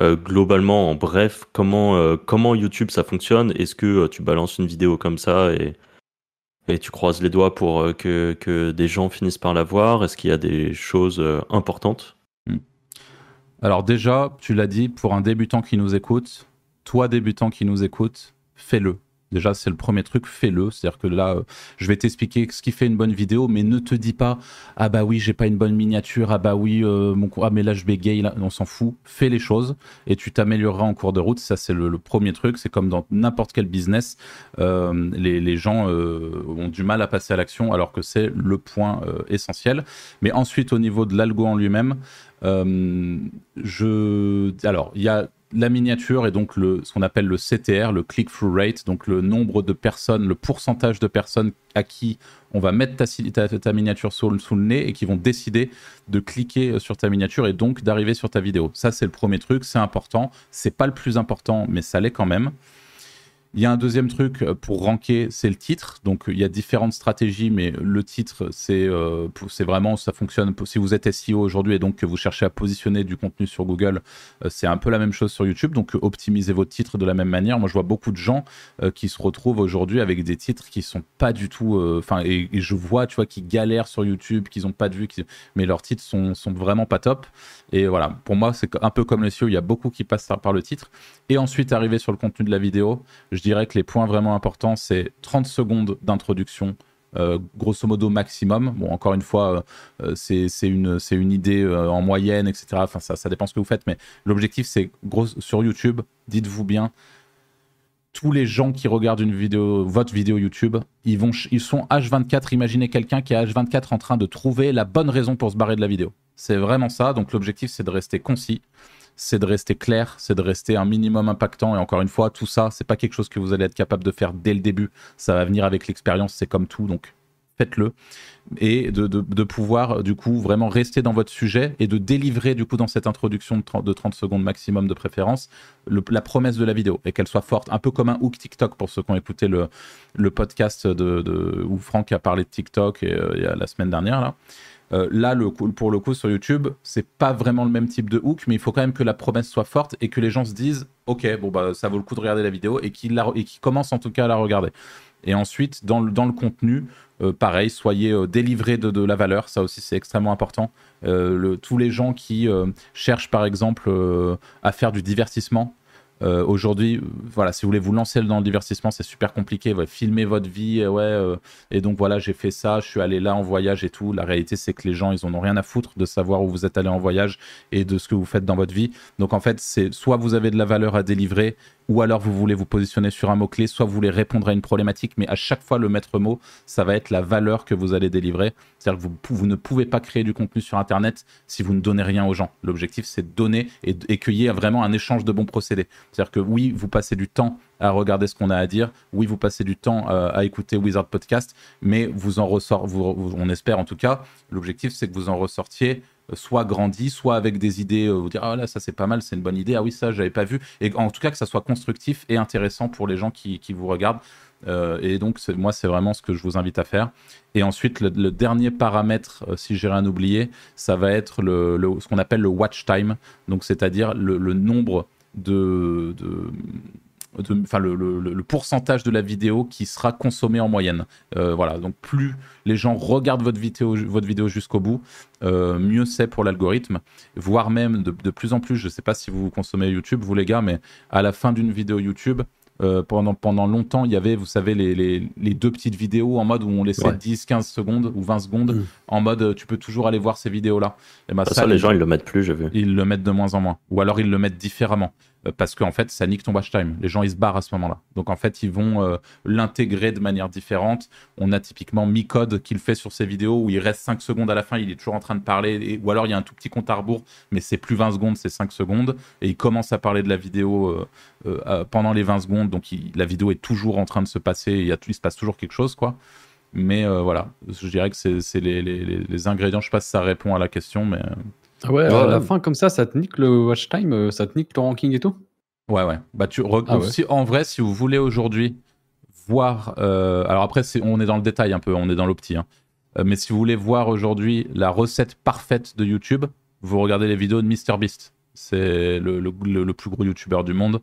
Euh, globalement, en bref, comment, euh, comment YouTube ça fonctionne? Est-ce que tu balances une vidéo comme ça et, et tu croises les doigts pour que, que des gens finissent par la voir? Est-ce qu'il y a des choses importantes? Hmm. Alors déjà, tu l'as dit, pour un débutant qui nous écoute, toi débutant qui nous écoute, fais-le Déjà, c'est le premier truc, fais-le. C'est-à-dire que là, euh, je vais t'expliquer ce qui fait une bonne vidéo, mais ne te dis pas ah bah oui, j'ai pas une bonne miniature, ah bah oui, euh, mon ah mais là je bégaye, là, on s'en fout. Fais les choses et tu t'amélioreras en cours de route. Ça, c'est le, premier truc. C'est comme dans n'importe quel business, euh, les, les, gens ont du mal à passer à l'action, alors que c'est le point essentiel. Mais ensuite, au niveau de l'algo en lui-même, je alors il y a la miniature est donc le, ce qu'on appelle le CTR, le click-through rate, donc le nombre de personnes, le pourcentage de personnes à qui on va mettre ta, ta, miniature sous, le nez et qui vont décider de cliquer sur ta miniature et donc d'arriver sur ta vidéo. Ça, c'est le premier truc, c'est important. C'est pas le plus important, mais ça l'est quand même. Il y a un deuxième truc euh, pour ranker, c'est le titre. Donc il y a différentes stratégies, mais le titre, c'est euh, vraiment, ça fonctionne. Si vous êtes SEO aujourd'hui et donc que vous cherchez à positionner du contenu sur Google, euh, c'est un peu la même chose sur YouTube. Donc optimisez votre titre de la même manière. Moi, je vois beaucoup de gens qui se retrouvent aujourd'hui avec des titres qui sont pas du tout. Enfin, et, je vois, tu vois, qui galèrent sur YouTube, qu'ils ont pas de vue, mais leurs titres sont, sont vraiment pas top. Et voilà, pour moi, c'est un peu comme le SEO. Il y a beaucoup qui passent par le titre. Et ensuite, arriver sur le contenu de la vidéo je dirais que les points vraiment importants, c'est 30 secondes d'introduction, euh, grosso modo maximum. Bon, encore une fois, euh, c'est une, une idée euh, en moyenne, etc. Enfin, ça, ça dépend ce que vous faites, mais l'objectif, c'est sur YouTube, dites-vous bien, tous les gens qui regardent une vidéo, votre vidéo YouTube, ils, vont, ils sont H24. Imaginez quelqu'un qui est H24 en train de trouver la bonne raison pour se barrer de la vidéo. C'est vraiment ça. Donc l'objectif, c'est de rester concis c'est de rester clair, c'est de rester un minimum impactant. Et encore une fois, tout ça, c'est pas quelque chose que vous allez être capable de faire dès le début. Ça va venir avec l'expérience, c'est comme tout. Donc faites-le et de, pouvoir du coup vraiment rester dans votre sujet et de délivrer du coup dans cette introduction de 30, de 30 secondes maximum de préférence la promesse de la vidéo et qu'elle soit forte, un peu comme un hook TikTok pour ceux qui ont écouté le, le podcast de, où Franck a parlé de TikTok euh, la semaine dernière là. Euh, là, pour le coup, sur YouTube, c'est pas vraiment le même type de hook, mais il faut quand même que la promesse soit forte et que les gens se disent, ok, bon bah ça vaut le coup de regarder la vidéo et qu'ils qu commencent en tout cas à la regarder. Et ensuite, dans le, dans le contenu, euh, pareil, soyez euh, délivrés de, de, la valeur, ça aussi c'est extrêmement important. Tous les gens qui cherchent par exemple à faire du divertissement, euh, aujourd'hui, voilà, si vous voulez vous lancer dans le divertissement, c'est super compliqué. Ouais, filmer votre vie, euh, ouais, euh, et donc voilà, j'ai fait ça, je suis allé là en voyage et tout. La réalité, c'est que les gens, ils en ont rien à foutre de savoir où vous êtes allé en voyage et de ce que vous faites dans votre vie. Donc en fait, c'est soit vous avez de la valeur à délivrer, ou alors vous voulez vous positionner sur un mot-clé, soit vous voulez répondre à une problématique, mais à chaque fois, le maître mot, ça va être la valeur que vous allez délivrer. C'est-à-dire que vous, ne pouvez pas créer du contenu sur Internet si vous ne donnez rien aux gens. L'objectif, c'est de donner et, et qu'il y ait vraiment un échange de bons procédés. C'est-à-dire que oui, vous passez du temps à regarder ce qu'on a à dire. Oui, vous passez du temps euh, à écouter Wizard Podcast, mais vous en ressort, on espère en tout cas. L'objectif, c'est que vous en ressortiez soit grandi, soit avec des idées, euh, vous dire ah là ça c'est pas mal, c'est une bonne idée, ah oui ça j'avais pas vu, et en tout cas que ça soit constructif et intéressant pour les gens qui, vous regardent. et donc moi c'est vraiment ce que je vous invite à faire. Et ensuite le, dernier paramètre, si j'ai rien oublié, ça va être ce qu'on appelle le watch time, donc c'est-à-dire le, nombre de enfin le, pourcentage de la vidéo qui sera consommé en moyenne. Euh, voilà, donc plus les gens regardent votre vidéo, votre vidéo jusqu'au bout, euh, mieux c'est pour l'algorithme, voire même de, de, plus en plus, je ne sais pas si vous consommez YouTube, vous les gars, mais à la fin d'une vidéo YouTube, euh, pendant, pendant longtemps, il y avait, vous savez, les, les, les, deux petites vidéos en mode où on laissait 10, 15 secondes ou 20 secondes, mm. en mode tu peux toujours aller voir ces vidéos-là. Et bah, ça, les gens, ils le mettent plus, j'ai vu. Ils le mettent de moins en moins. Ou alors ils le mettent différemment. Euh, parce qu'en fait, ça nique ton watch time. Les gens, ils se barrent à ce moment-là. Donc, en fait, ils vont euh, l'intégrer de manière différente. On a typiquement Micode qui le fait sur ses vidéos où il reste 5 secondes à la fin, il est toujours en train de parler. ou alors, il y a un tout petit compte à rebours, mais c'est plus 20 secondes, c'est 5 secondes. Et il commence à parler de la vidéo euh, pendant les 20 secondes. Donc, la vidéo est toujours en train de se passer. Il, se passe toujours quelque chose, quoi. Mais voilà, je dirais que c'est les, ingrédients. Je sais pas si ça répond à la question, mais. Ah ouais, à la fin, comme ça, ça te nique le watch time, euh, ça te nique ton ranking et tout Ouais, ouais. Bah, tu ah Si, en vrai, si vous voulez aujourd'hui voir. Euh, alors après, on est dans le détail un peu, on est dans l'opti. Hein. Euh, mais si vous voulez voir aujourd'hui la recette parfaite de YouTube, vous regardez les vidéos de MrBeast. C'est le, le, plus gros YouTuber du monde.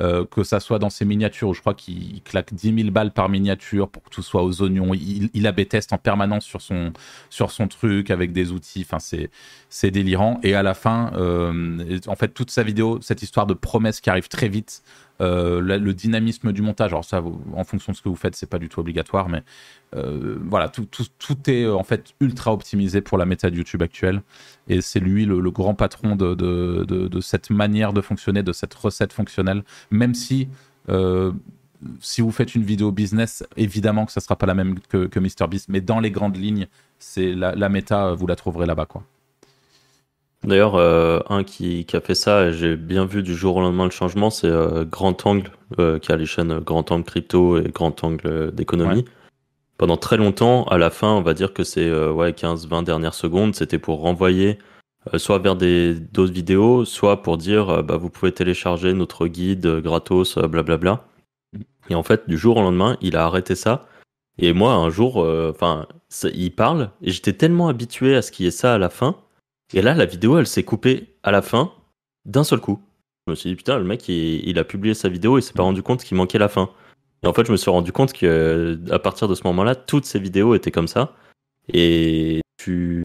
Euh, que ça soit dans ses miniatures, je crois qu'il claque 10 000 balles par miniature pour que tout soit aux oignons. Il, il AB en permanence sur son, sur son truc avec des outils. Enfin, c'est délirant. Et à la fin, euh, en fait, toute sa vidéo, cette histoire de promesse qui arrive très vite, euh, le, dynamisme du montage. Alors ça, en fonction de ce que vous faites, c'est pas du tout obligatoire, mais euh, voilà, tout, est en fait ultra optimisé pour la méta de YouTube actuelle. Et c'est lui le, grand patron de, cette manière de fonctionner, de cette recette fonctionnelle, même si euh, si vous faites une vidéo business, évidemment que ça sera pas la même que, que MrBeast, mais dans les grandes lignes, c'est la, la méta, vous la trouverez là-bas, quoi. D'ailleurs, euh, un qui, a fait ça, et j'ai bien vu du jour au lendemain le changement, c'est euh, Grand Angle, euh, qui a les chaînes Grand Angle Crypto et Grand Angle d'économie. Pendant très longtemps, à la fin, on va dire que c'est ouais, 15-20 dernières secondes, c'était pour renvoyer soit vers des d'autres vidéos, soit pour dire bah, vous pouvez télécharger notre guide gratos, blablabla. Et en fait, du jour au lendemain, il a arrêté ça. Et moi, un jour, enfin, il parle, et j'étais tellement habitué à ce qu'il y ait ça à la fin et là, la vidéo, elle s'est coupée à la fin d'un seul coup. Je me suis dit, putain, le mec, il, a publié sa vidéo et s'est pas rendu compte qu'il manquait la fin. Et en fait, je me suis rendu compte que à partir de ce moment-là, toutes ces vidéos étaient comme ça. Et tu.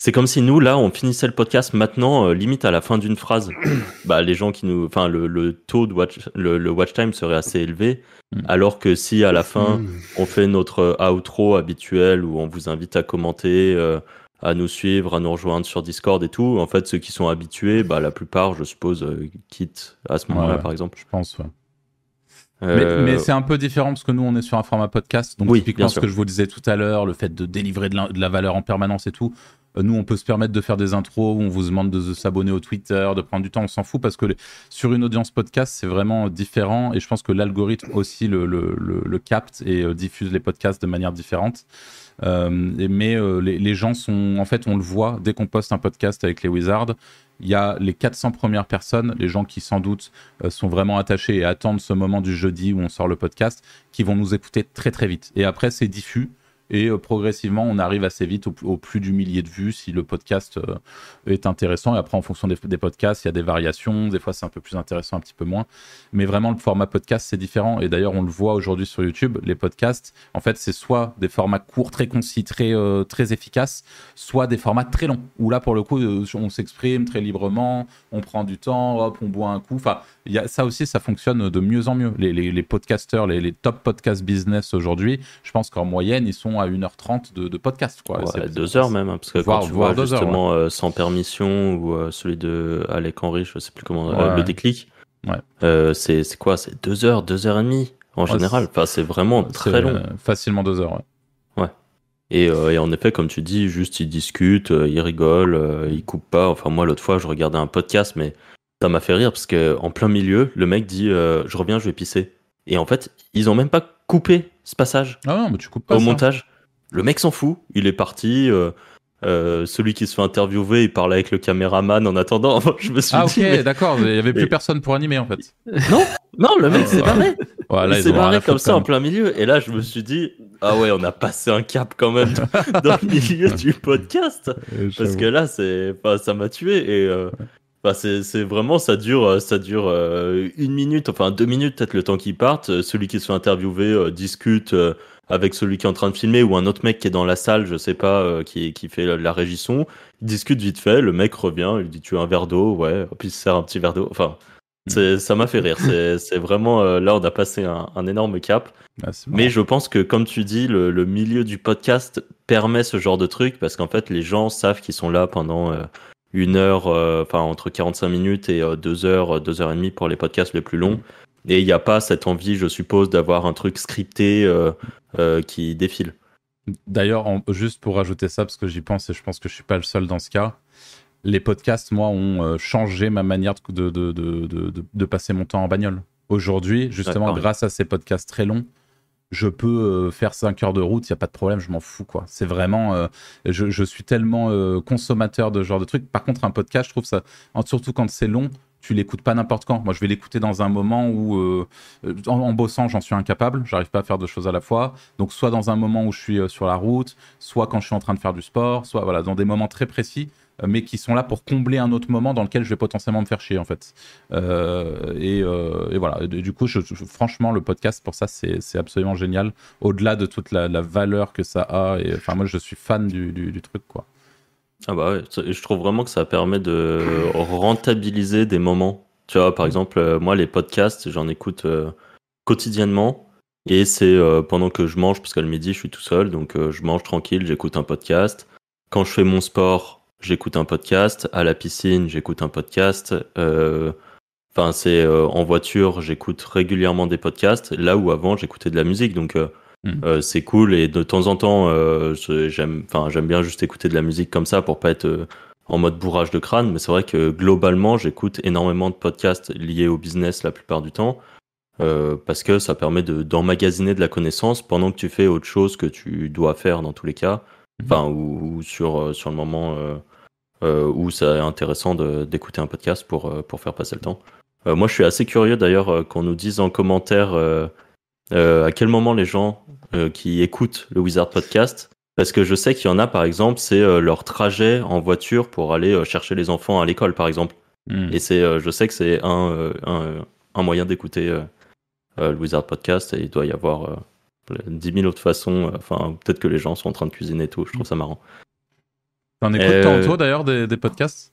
C'est comme si nous, là, on finissait le podcast maintenant, euh, limite à la fin d'une phrase. bah, les gens qui nous. Enfin, le, taux de watch, le, watch time serait assez élevé. Mm. Alors que si à la fin, mm. on fait notre outro habituel où on vous invite à commenter, euh, à nous suivre, à nous rejoindre sur Discord et tout. En fait, ceux qui sont habitués, bah, la plupart, je suppose, euh, quittent à ce moment-là, par exemple. Je pense, ouais. Euh, mais, c'est un peu différent parce que nous, on est sur un format podcast. Donc, typiquement, ce que je vous disais tout à l'heure, le fait de délivrer de la, valeur en permanence et tout. Euh, nous, on peut se permettre de faire des intros où on vous demande de s'abonner au Twitter, de prendre du temps. On s'en fout parce que sur une audience podcast, c'est vraiment différent. Et je pense que l'algorithme aussi le, le, le, capte et diffuse les podcasts de manière différente. Euh, mais euh, les, gens sont, en fait, on le voit dès qu'on poste un podcast avec les Wizards. Il y a les 400 premières personnes, les gens qui sans doute euh, sont vraiment attachés et attendent ce moment du jeudi où on sort le podcast, qui vont nous écouter très très vite. Et après, c'est diffus et euh, progressivement on arrive assez vite au, plus du millier de vues si le podcast euh, est intéressant. Et après en fonction des, podcasts il y a des variations. Des fois c'est un peu plus intéressant un petit peu moins. Mais vraiment le format podcast c'est différent. Et d'ailleurs on le voit aujourd'hui sur YouTube les podcasts en fait c'est soit des formats courts très concis très euh, très efficaces soit des formats très longs où là pour le coup on s'exprime très librement on prend du temps hop on boit un coup. Enfin y a, ça aussi ça fonctionne de mieux en mieux les, les, podcasters les, les top podcast business aujourd'hui je pense qu'en moyenne ils sont à 1h30 de, podcast. Quoi. Ouais, deux heures même, hein, parce que quand tu vois justement euh, sans permission ou euh, celui de Alec Henry, je sais plus comment, euh, le déclic, c'est quoi? C'est deux heures, deux heures et demie en général. Enfin, c'est vraiment très long. facilement deux heures, ouais. Et, et, en effet, comme tu dis, juste ils discutent, ils rigolent, ils coupent pas. Enfin, moi, l'autre fois, je regardais un podcast, mais ça m'a fait rire parce que en plein milieu, le mec dit Je reviens, je vais pisser. Et en fait, ils ont même pas coupé ce passage ah non, mais tu coupes pas au montage. Le mec s'en fout, il est parti. Euh, euh, celui qui se fait interviewer, il parle avec le caméraman en attendant. je me suis ah, ok, d'accord, il n'y avait plus personne pour animer en fait. Non, non, le mec s'est barré. il s'est barré comme ça en plein milieu. Et là, je me suis dit, ah ouais, on a passé un cap quand même dans le milieu du podcast. Parce que là, c'est, ça m'a tué. Et, euh, Bah, c'est vraiment, ça dure, ça dure une minute, enfin deux minutes, peut-être le temps qu'ils partent. Celui qui se fait interviewer discute avec celui qui est en train de filmer ou un autre mec qui est dans la salle, je sais pas, qui, qui fait la, régie son. Ils discutent vite fait, le mec revient, il dit Tu veux un verre d'eau Ouais, puis il se sert un petit verre d'eau. Enfin, ça m'a fait rire. C'est vraiment euh, là, on a passé un, énorme cap. Ah, Mais je pense que, comme tu dis, le, milieu du podcast permet ce genre de truc parce qu'en fait, les gens savent qu'ils sont là pendant euh, une heure, euh, enfin entre 45 minutes et deux heures, deux heures et demie pour les podcasts les plus longs. Et il n'y a pas cette envie, je suppose, d'avoir un truc scripté qui défile. D'ailleurs, juste pour rajouter ça, parce que j'y pense et je pense que je suis pas le seul dans ce cas, les podcasts, moi, ont euh, changé ma manière de, de, de, de passer mon temps en bagnole. Aujourd'hui, justement, grâce à ces podcasts très longs, je peux euh, faire 5 heures de route, il n'y a pas de problème, je m'en fous. quoi. C'est vraiment. Euh, je, je, suis tellement consommateur de ce genre de trucs. Par contre, un podcast, je trouve ça. Surtout quand c'est long, tu l'écoutes pas n'importe quand. Moi, je vais l'écouter dans un moment où, en, bossant, j'en suis incapable. J'arrive pas à faire deux choses à la fois. Donc, soit dans un moment où je suis sur la route, soit quand je suis en train de faire du sport, soit voilà, dans des moments très précis mais qui sont là pour combler un autre moment dans lequel je vais potentiellement me faire chier en fait. Euh, euh, et, voilà, du coup, je, franchement, le podcast pour ça, c'est absolument génial. Au-delà de toute la, valeur que ça a, et enfin, moi, je suis fan du, truc, quoi. Ah bah ouais, je trouve vraiment que ça permet de rentabiliser des moments. Tu vois, par exemple, euh, moi, les podcasts, j'en écoute quotidiennement. Et c'est pendant que je mange, parce qu'à le midi, je suis tout seul, donc je mange tranquille, j'écoute un podcast. Quand je fais mon sport, j'écoute un podcast. À la piscine, j'écoute un podcast. Euh, enfin, c'est euh, en voiture, j'écoute régulièrement des podcasts. Là où avant, j'écoutais de la musique. Donc, euh, hmm. c'est cool. Et de temps en temps, j'aime, enfin, j'aime bien juste écouter de la musique comme ça pour pas être en mode bourrage de crâne. Mais c'est vrai que globalement, j'écoute énormément de podcasts liés au business la plupart du temps. parce que ça permet de, d'emmagasiner de la connaissance pendant que tu fais autre chose que tu dois faire dans tous les cas. Enfin, ou, sur, euh, sur le moment euh, euh, où c'est intéressant d'écouter un podcast pour, pour faire passer le temps. moi, je suis assez curieux d'ailleurs qu'on nous dise en commentaire à quel moment les gens qui écoutent le Wizard Podcast parce que je sais qu'il y en a, par exemple, c'est leur trajet en voiture pour aller chercher les enfants à l'école, par exemple. Hmm. Et c'est, je sais que c'est un, un, un, moyen d'écouter le Wizard Podcast et il doit y avoir 10 000 autres façons. Euh, enfin, peut-être que les gens sont en train de cuisiner et tout. Je trouve ça marrant. T'en écoutes euh... toi d'ailleurs des, des, podcasts?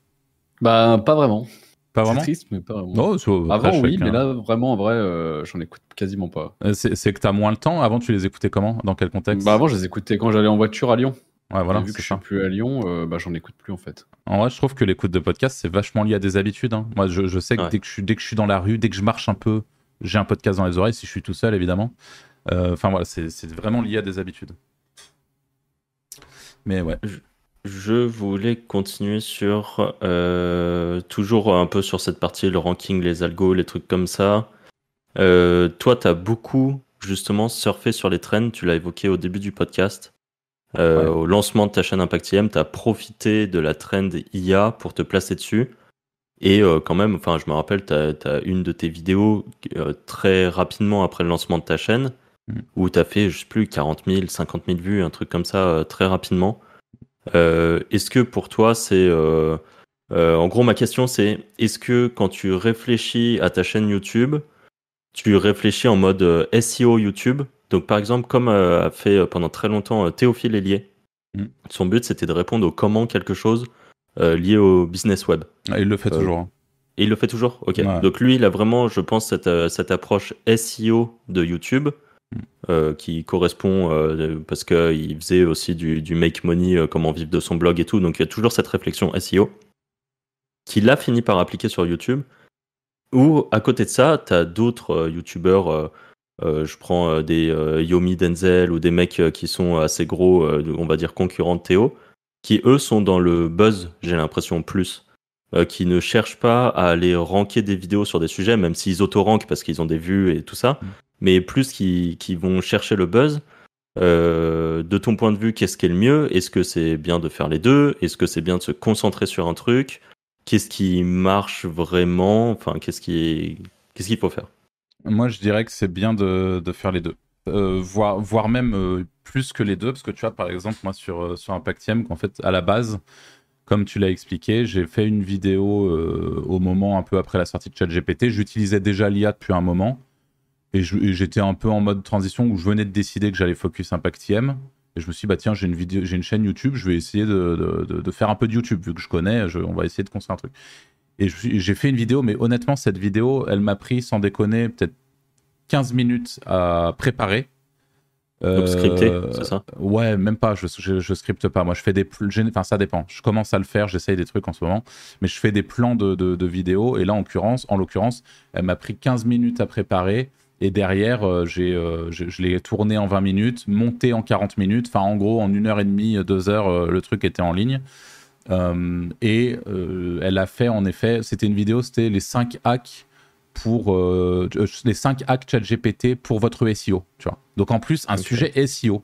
Bah, pas vraiment. Pas vraiment triste, mais pas vraiment. Non, Avant, oui, mais là, vraiment, en vrai, euh, j'en écoute quasiment pas. Euh, c'est que t'as moins le temps. Avant, tu les écoutais comment? Dans quel contexte? Bah, avant, je les écoutais quand j'allais en voiture à Lyon. Ouais, voilà. vu que je suis plus à Lyon, bah, j'en écoute plus en fait. En vrai, je trouve que l'écoute de podcast, c'est vachement lié à des habitudes. Hein. Moi, je, je sais que, dès que je suis, dès que je suis dans la rue, dès que je marche un peu, j'ai un podcast dans les oreilles, si je suis tout seul, évidemment. Euh, enfin voilà, c'est vraiment lié à des habitudes. Mais ouais. Je voulais continuer sur euh, toujours un peu sur cette partie, le ranking, les algos, les trucs comme ça. Euh, toi, tu as beaucoup justement surfé sur les trends, tu l'as évoqué au début du podcast. Au lancement de ta chaîne ImpactIM, tu as profité de la trend IA pour te placer dessus. Et quand même, enfin, je me rappelle, tu as, une de tes vidéos très rapidement après le lancement de ta chaîne Mm. où tu as fait, je sais plus, 40 000, 50 000 vues, un truc comme ça, euh, très rapidement. Euh, est-ce que pour toi, c'est. Euh, en gros, ma question, c'est est-ce que quand tu réfléchis à ta chaîne YouTube, tu réfléchis en mode SEO YouTube? Donc, par exemple, comme a fait pendant très longtemps Théophile Hélier, mm. son but, c'était de répondre au comment quelque chose lié au business web. Ah, il le fait toujours. Hein. Et il le fait toujours? Ok. Donc, lui, il a vraiment, je pense, cette, cette approche SEO de YouTube euh, qui correspond euh, parce qu'il faisait aussi du, make money, euh, comment vivre de son blog et tout. Donc il y a toujours cette réflexion SEO qu'il a fini par appliquer sur YouTube. Ou à côté de ça, tu as d'autres YouTubeurs. je prends des Yomi Denzel ou des mecs qui sont assez gros, on va dire concurrents de Théo, qui eux sont dans le buzz, j'ai l'impression, plus. qui ne cherchent pas à aller ranker des vidéos sur des sujets, même s'ils auto-rankent parce qu'ils ont des vues et tout ça, mm mais plus qui, qui vont chercher le buzz. Euh, de ton point de vue, qu'est-ce qui est le mieux? Est-ce que c'est bien de faire les deux? Est-ce que c'est bien de se concentrer sur un truc? Qu'est-ce qui marche vraiment? Enfin, qu'est-ce qui qu'est-ce qu'il faut faire? Moi, je dirais que c'est bien de, de, faire les deux, euh, voire, voire même euh, plus que les deux, parce que tu vois, par exemple, moi sur sur Impactium, qu'en fait, à la base, comme tu l'as expliqué, j'ai fait une vidéo au moment un peu après la sortie de ChatGPT. J'utilisais déjà l'IA depuis un moment. Et j'étais un peu en mode transition où je venais de décider que j'allais focus Impact IM. Et je me suis dit, bah tiens, j'ai une, vidéo, j'ai une chaîne YouTube, je vais essayer de, de, de, faire un peu de YouTube, vu que je connais, on va essayer de construire un truc. Et j'ai fait une vidéo, mais honnêtement, cette vidéo, elle m'a pris, sans déconner, peut-être 15 minutes à préparer. Donc scripté, c'est ça? Ouais, même pas, je, je, je, scripte pas. Moi, je fais des. Enfin, ça dépend. Je commence à le faire, j'essaye des trucs en ce moment, mais je fais des plans de, de, de vidéos. Et là, en l'occurrence, en l'occurrence, elle m'a pris 15 minutes à préparer. Et derrière, euh, j'ai, euh, je, l'ai tourné en 20 minutes, monté en 40 minutes. Enfin, en gros, en une heure et demie, deux heures, euh, le truc était en ligne. et elle a fait, en effet, c'était une vidéo, c'était les 5 hacks pour les 5 hacks ChatGPT pour votre SEO. Tu vois. Donc, en plus, un sujet SEO.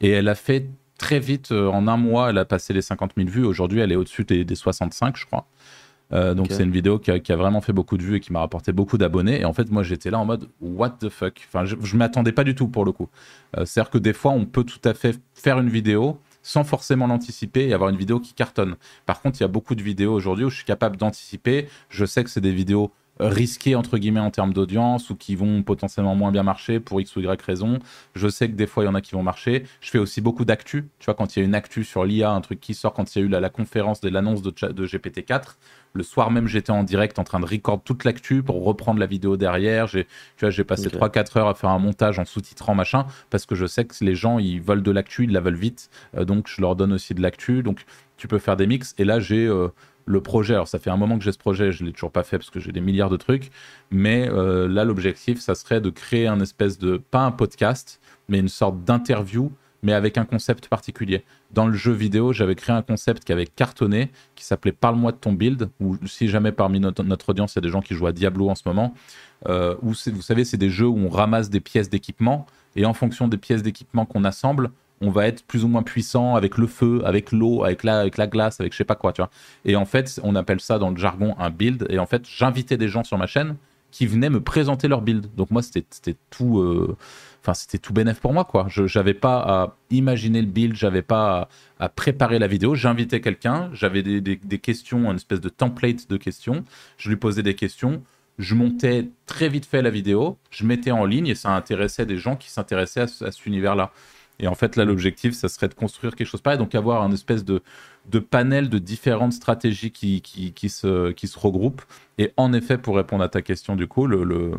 Et elle a fait très vite, en un mois, elle a passé les 50 000 vues. Aujourd'hui, elle est au-dessus des, des 65, je crois. Euh, donc c'est une vidéo qui a, vraiment fait beaucoup de vues et qui m'a rapporté beaucoup d'abonnés. Et en fait, moi j'étais là en mode what the fuck? Enfin, je, je m'attendais pas du tout pour le coup. Euh, c'est-à-dire que des fois, on peut tout à fait faire une vidéo sans forcément l'anticiper et avoir une vidéo qui cartonne. Par contre, il y a beaucoup de vidéos aujourd'hui où je suis capable d'anticiper. Je sais que c'est des vidéos risquées entre guillemets en termes d'audience ou qui vont potentiellement moins bien marcher pour X ou Y raison. Je sais que des fois il y en a qui vont marcher. Je fais aussi beaucoup d'actu. Tu vois, quand il y a une actu sur l'IA, un truc qui sort, quand il y a eu la, la conférence de l'annonce de, de GPT-4, le soir même, j'étais en direct en train de record toute l'actu pour reprendre la vidéo derrière. J'ai, tu vois, j'ai passé 3-4 heures à faire un montage en sous-titrant, machin, parce que je sais que les gens, ils veulent de l'actu, ils la veulent vite. Euh, donc, je leur donne aussi de l'actu. Donc, tu peux faire des mix. Et là, j'ai euh, le projet. Alors, ça fait un moment que j'ai ce projet, je ne l'ai toujours pas fait parce que j'ai des milliards de trucs. Mais euh, là, l'objectif, ça serait de créer un espèce de, pas un podcast, mais une sorte d'interview mais avec un concept particulier. Dans le jeu vidéo, j'avais créé un concept qui avait cartonné, qui s'appelait Parle-moi de ton build, ou si jamais parmi notre, audience, il y a des gens qui jouent à Diablo en ce moment, euh, où vous savez, c'est des jeux où on ramasse des pièces d'équipement, et en fonction des pièces d'équipement qu'on assemble, on va être plus ou moins puissant avec le feu, avec l'eau, avec la, glace, avec je sais pas quoi, tu vois. Et en fait, on appelle ça dans le jargon un build, et en fait, j'invitais des gens sur ma chaîne qui venaient me présenter leur build. Donc moi, c'était tout... Euh, enfin c'était tout bénéf pour moi quoi. Je n'avais pas à imaginer le build, j'avais pas à, préparer la vidéo. J'invitais quelqu'un, j'avais des, questions, une espèce de template de questions. Je lui posais des questions. Je montais très vite fait la vidéo, je mettais en ligne et ça intéressait des gens qui s'intéressaient à, cet univers-là. Et en fait, là, l'objectif, ça serait de construire quelque chose pareil, donc avoir un espèce de, panel de différentes stratégies qui, se, regroupent. Et en effet, pour répondre à ta question, du coup, le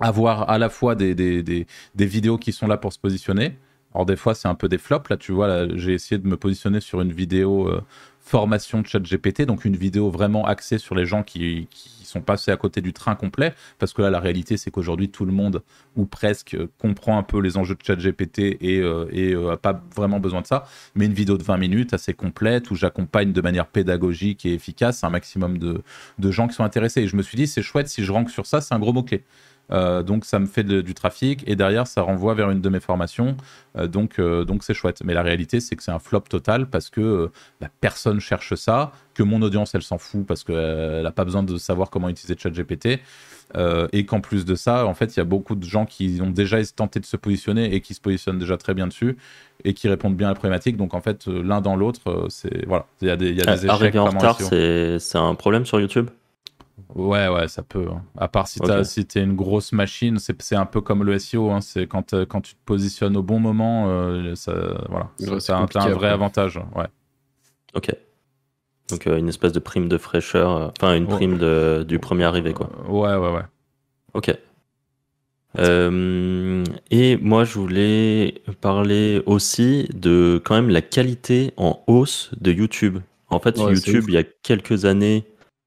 avoir à la fois des, des, des, vidéos qui sont là pour se positionner. Alors des fois c'est un peu des flops, là tu vois, j'ai essayé de me positionner sur une vidéo euh, formation de chat GPT, donc une vidéo vraiment axée sur les gens qui, qui, sont passés à côté du train complet, parce que là la réalité c'est qu'aujourd'hui tout le monde, ou presque, comprend un peu les enjeux de chat GPT et, euh, et euh, pas vraiment besoin de ça, mais une vidéo de 20 minutes assez complète, où j'accompagne de manière pédagogique et efficace un maximum de, de gens qui sont intéressés. Et je me suis dit c'est chouette si je rank sur ça, c'est un gros mot-clé. Euh, donc ça me fait du trafic et derrière ça renvoie vers une de mes formations. Euh, donc euh, donc c'est chouette. Mais la réalité c'est que c'est un flop total parce que la personne cherche ça, que mon audience elle s'en fout parce qu'elle n'a pas besoin de savoir comment utiliser ChatGPT. et qu'en plus de ça, en fait, il y a beaucoup de gens qui ont déjà tenté de se positionner et qui se positionnent déjà très bien dessus et qui répondent bien à la problématique. Donc en fait, l'un dans l'autre, c'est voilà, il y a des, y a des échecs. Arriver en retard, c'est un problème sur YouTube? Ouais, ouais, ça peut. Hein. À part si okay. tu es une grosse machine, c'est un peu comme le SEO. Hein. C'est quand, euh, quand tu te positionnes au bon moment, euh, ça, voilà, c'est un, un, vrai avantage. Ouais. Ok. Donc euh, une espèce de prime de fraîcheur, enfin une prime de, du premier arrivé, quoi. Ouais, ouais, ouais. Ok. et moi, je voulais parler aussi de quand même la qualité en hausse de YouTube. En fait, YouTube, il y a quelques années,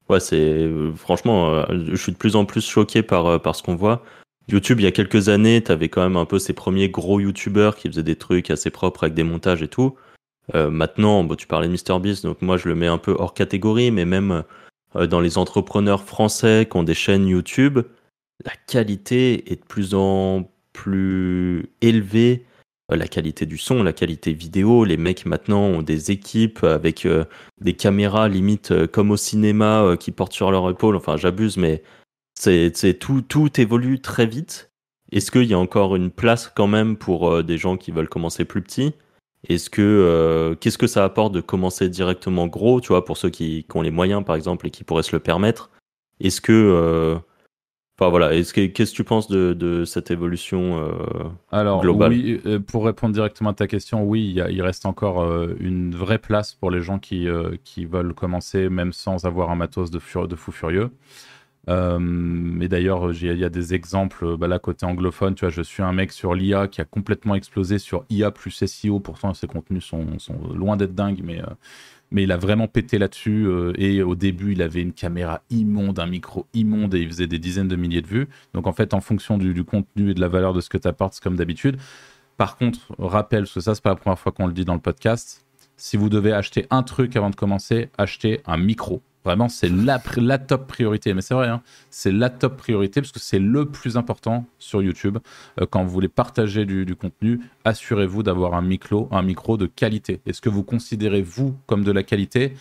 Ouais, c'est franchement, euh, je suis de plus en plus choqué par, euh, par ce qu'on voit. YouTube, il y a quelques années, tu avais quand même un peu ces premiers gros YouTubers qui faisaient des trucs assez propres avec des montages et tout. Euh, maintenant, bon, tu parlais de MrBeast, donc moi je le mets un peu hors catégorie, mais même dans les entrepreneurs français qui ont des chaînes YouTube, la qualité est de plus en plus élevée euh, la qualité du son, la qualité vidéo. Les mecs maintenant ont des équipes avec euh, des caméras limite euh, comme au cinéma qui portent sur leur épaule. Enfin, j'abuse, mais c'est tout, tout évolue très vite. Est-ce qu'il y a encore une place quand même pour des gens qui veulent commencer plus petits? Est-ce que qu'est-ce que ça apporte de commencer directement gros, tu vois, pour ceux qui, ont les moyens par exemple et qui pourraient se le permettre? Est-ce que Enfin voilà, qu'est-ce que tu penses de, cette évolution euh, Alors, globale oui, euh, pour répondre directement à ta question, oui, il, reste encore euh, une vraie place pour les gens qui, qui veulent commencer même sans avoir un matos de, de fou furieux. et d'ailleurs, il y a des exemples, bah là, côté anglophone, tu vois, je suis un mec sur l'IA qui a complètement explosé sur IA plus SEO, pourtant ses contenus sont, sont loin d'être dingues, mais mais il a vraiment pété là-dessus. Euh, et au début, il avait une caméra immonde, un micro immonde et il faisait des dizaines de milliers de vues. Donc en fait, en fonction du, contenu et de la valeur de ce que tu apportes, c'est comme d'habitude. Par contre, rappel, parce que ça, c'est pas la première fois qu'on le dit dans le podcast. Si vous devez acheter un truc avant de commencer, achetez un micro. Vraiment, c'est la, la, top priorité. Mais c'est vrai, hein, c'est la top priorité parce que c'est le plus important sur YouTube. Euh, quand vous voulez partager du, contenu, assurez-vous d'avoir un micro, un micro de qualité. est ce que vous considérez, vous, comme de la qualité,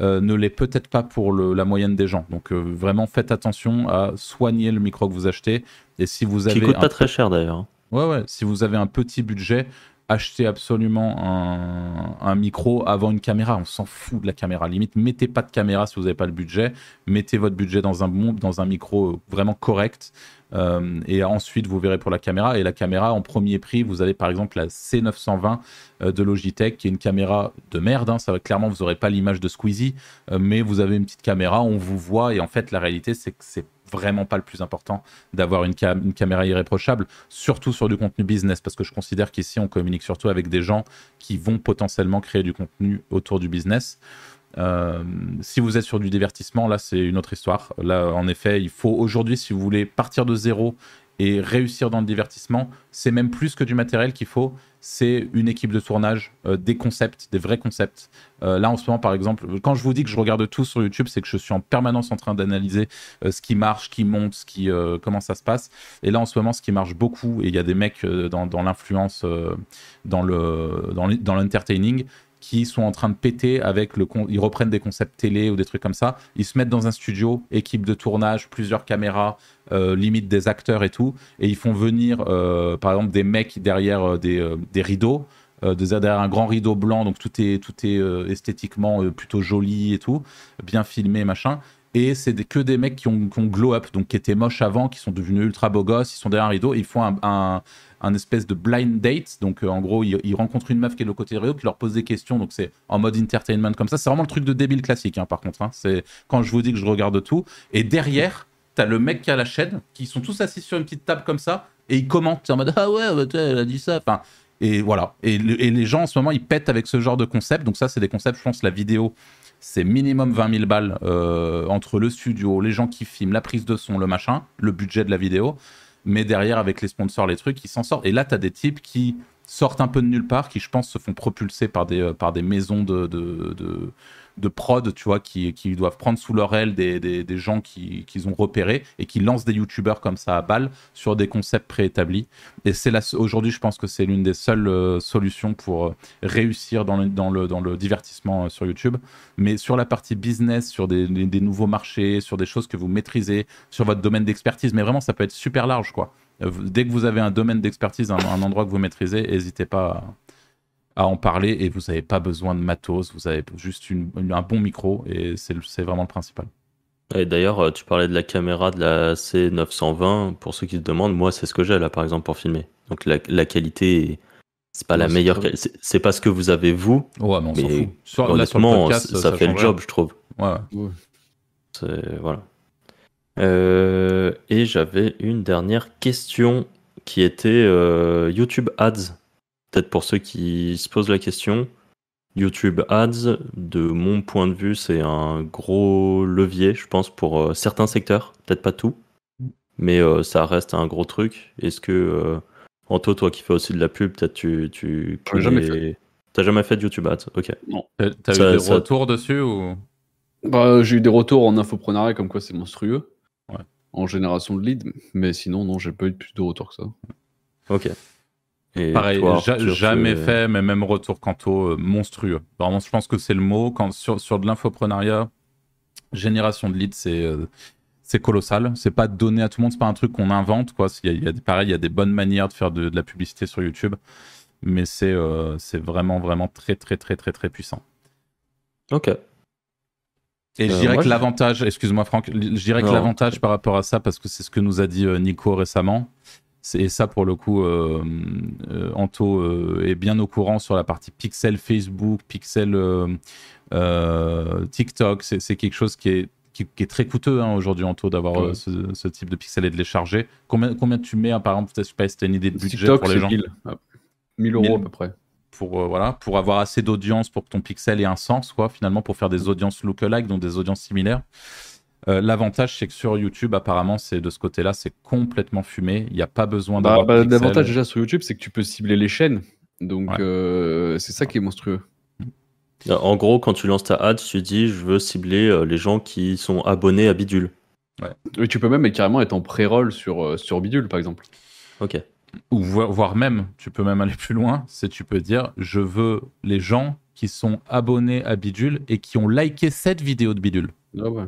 euh, ne l'est peut-être pas pour la moyenne des gens. Donc euh, vraiment, faites attention à soigner le micro que vous achetez. Et si vous avez... Qui coûte pas très cher d'ailleurs. Hein. Ouais, ouais. Si vous avez un petit budget, achetez absolument un, micro avant une caméra. On s'en fout de la caméra. Limite, mettez pas de caméra si vous n'avez pas le budget. Mettez votre budget dans un dans un micro vraiment correct. Euh, et ensuite, vous verrez pour la caméra. Et la caméra, en premier prix, vous avez par exemple la C920 euh, de Logitech, qui est une caméra de merde. Hein. Ça clairement, vous n'aurez pas l'image de Squeezie, euh, mais vous avez une petite caméra, on vous voit. Et en fait, la réalité, c'est que c'est vraiment pas le plus important d'avoir une, caméra irréprochable, surtout sur du contenu business, parce que je considère qu'ici on communique surtout avec des gens qui vont potentiellement créer du contenu autour du business. Euh, si vous êtes sur du divertissement, là c'est une autre histoire. Là, en effet, il faut aujourd'hui, si vous voulez partir de zéro et réussir dans le divertissement, c'est même plus que du matériel qu'il faut, c'est une équipe de tournage, euh, des concepts, des vrais concepts. Euh, là, en ce moment, par exemple, quand je vous dis que je regarde tout sur YouTube, c'est que je suis en permanence en train d'analyser euh, ce qui marche, ce qui monte, ce qui, comment ça se passe. Et là, en ce moment, ce qui marche beaucoup, et il y a des mecs dans, l'influence, dans le dans l'entertaining, qui sont en train de péter avec le ils reprennent des concepts télé ou des trucs comme ça. Ils se mettent dans un studio équipe de tournage plusieurs caméras euh, limite des acteurs et tout. Et ils font venir euh, par exemple des mecs derrière euh, des, des, rideaux derrière un grand rideau blanc. Donc tout est tout est esthétiquement plutôt joli et tout bien filmé machin et c'est que des mecs qui ont, glow up, donc qui étaient moches avant, qui sont devenus ultra beaux gosses, ils sont derrière un rideau, ils font un, espèce de blind date. Donc, euh, en gros, ils, rencontrent une meuf qui est de l'autre côté du rideau, qui leur pose des questions. Donc, c'est en mode entertainment comme ça. C'est vraiment le truc de débile classique, hein, par contre. Hein. C'est quand je vous dis que je regarde tout. Et derrière, t'as le mec qui a la chaîne, qui sont tous assis sur une petite table comme ça, et ils commentent en mode Ah ouais, bah, elle a dit ça. Enfin, et voilà. Et, les gens en ce moment, ils pètent avec ce genre de concept. Donc, ça, c'est des concepts, je pense, la vidéo. C'est minimum 20 000 balles euh, entre le studio, les gens qui filment, la prise de son, le machin, le budget de la vidéo mais derrière, avec les sponsors, les trucs, ils s'en sortent. Et là, tu des types qui sortent un peu de nulle part, qui, je pense, se font propulser par des, euh, par des maisons de de prod, tu vois, qui, qui, doivent prendre sous leur aile des, des, gens qu'ils qui ont repérés et qui lancent des youtubeurs comme ça à balle sur des concepts préétablis. Et c'est aujourd'hui, je pense que c'est l'une des seules euh, solutions pour euh, réussir dans le, dans le, dans le divertissement euh, sur YouTube. Mais sur la partie business, sur des, des, nouveaux marchés, sur des choses que vous maîtrisez, sur votre domaine d'expertise, mais vraiment, ça peut être super large, quoi. Dès que vous avez un domaine d'expertise, un, un, endroit que vous maîtrisez, n'hésitez pas à en parler et vous n'avez pas besoin de matos, vous avez juste un bon micro et c'est vraiment le principal. Et d'ailleurs, euh, tu parlais de la caméra de la C920. Pour ceux qui se demandent, moi, c'est ce que j'ai là, par exemple, pour filmer. Donc la, la qualité, c'est pas la meilleure. C'est pas ce que vous avez vous. Ouais, mais on s'en fout. Sur, honnêtement, ça, fait le job, je trouve. Ouais. Voilà. Euh, et j'avais une dernière question qui était euh, YouTube Ads peut-être pour ceux qui se posent la question, YouTube Ads, de mon point de vue, c'est un gros levier, je pense, pour euh, certains secteurs, peut-être pas tout, mais euh, ça reste un gros truc. Est-ce que, euh, Anto, toi qui fais aussi de la pub, peut-être tu, tu connais... jamais fait. T'as jamais fait de YouTube Ads, ok. Non. T'as eu des retours dessus ou? Bah, J'ai eu des retours en infoprenariat comme quoi c'est monstrueux. En génération de leads, mais sinon, non, j'ai pas eu plus de retours que ça. Ok. Pareil, jamais fait, mais même retour quanto euh, monstrueux. Vraiment, je pense que c'est le mot. Quand, sur, sur de l'infoprenariat, génération de leads, c'est euh, c'est colossal. C'est pas donné à tout le monde, c'est pas un truc qu'on invente. Quoi. Il y a, pareil, il y a des bonnes manières de faire de, la publicité sur YouTube. mais c'est c'est vraiment, vraiment très, très, très, très, très puissant. Ok. Et je dirais que l'avantage, excuse-moi Franck, je dirais que l'avantage par rapport à ça, parce que c'est ce que nous a dit Nico récemment, et ça pour le coup, Anto est bien au courant sur la partie pixel Facebook, pixel TikTok, c'est quelque chose qui est qui, est très coûteux hein, aujourd'hui taux d'avoir euh, ce, type de pixels et de les charger. Combien, combien tu mets, hein, par exemple, peut-être pas si tu as une idée de budget pour les gens 1000, 1000 euros à peu près. Pour, euh, voilà, pour avoir assez d'audience pour que ton pixel ait un sens, quoi, finalement, pour faire des audiences lookalike, donc des audiences similaires. Euh, l'avantage, c'est que sur YouTube, apparemment, c'est de ce côté-là, c'est complètement fumé. Il n'y a pas besoin bah, d'avoir. Bah, L'avantage déjà sur YouTube, c'est que tu peux cibler les chaînes. Donc, c'est ça qui est monstrueux. En gros, quand tu lances ta ad, tu dis je veux cibler euh, les gens qui sont abonnés à Bidule. Ouais. tu peux même carrément être en pré-roll sur, euh, sur Bidule, par exemple. Ok. Ou voire même, tu peux même aller plus loin, c'est tu peux dire je veux les gens qui sont abonnés à Bidule et qui ont liké cette vidéo de Bidule. Ah ouais.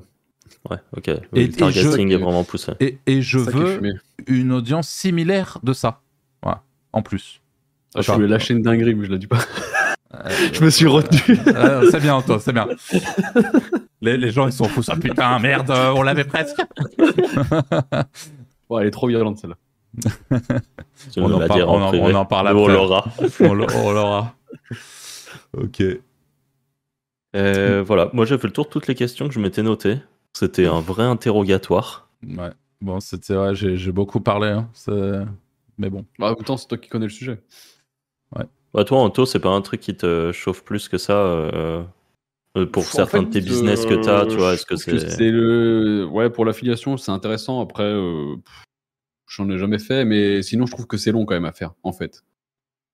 Ouais, ok. et, le targeting est vraiment poussé. Et, et je veux une audience similaire de ça. Voilà, en plus. Ah, je voulais lâcher une dinguerie, mais je la dis pas. je me suis retenu. c'est bien, toi, c'est bien. Les, gens, ils sont fous. Ah putain, merde, on l'avait presque. bon, elle est trop violente, celle-là. on, en parle, on, on, en parle après. On l'aura. on l'aura. ok. Euh, voilà, moi j'ai fait le tour de toutes les questions que je m'étais notées. C'était un vrai interrogatoire. Ouais, bon, c'était vrai, j'ai beaucoup parlé. Hein. Mais bon. Bah, temps, c'est toi qui connais le sujet. Ouais. Bah, toi, Anto, c'est pas un truc qui te chauffe plus que ça euh, euh, pour certains de tes business que tu as, tu vois Est-ce que c'est. le. Ouais, pour l'affiliation, c'est intéressant. Après, euh, j'en ai jamais fait, mais sinon, je trouve que c'est long quand même à faire, en fait.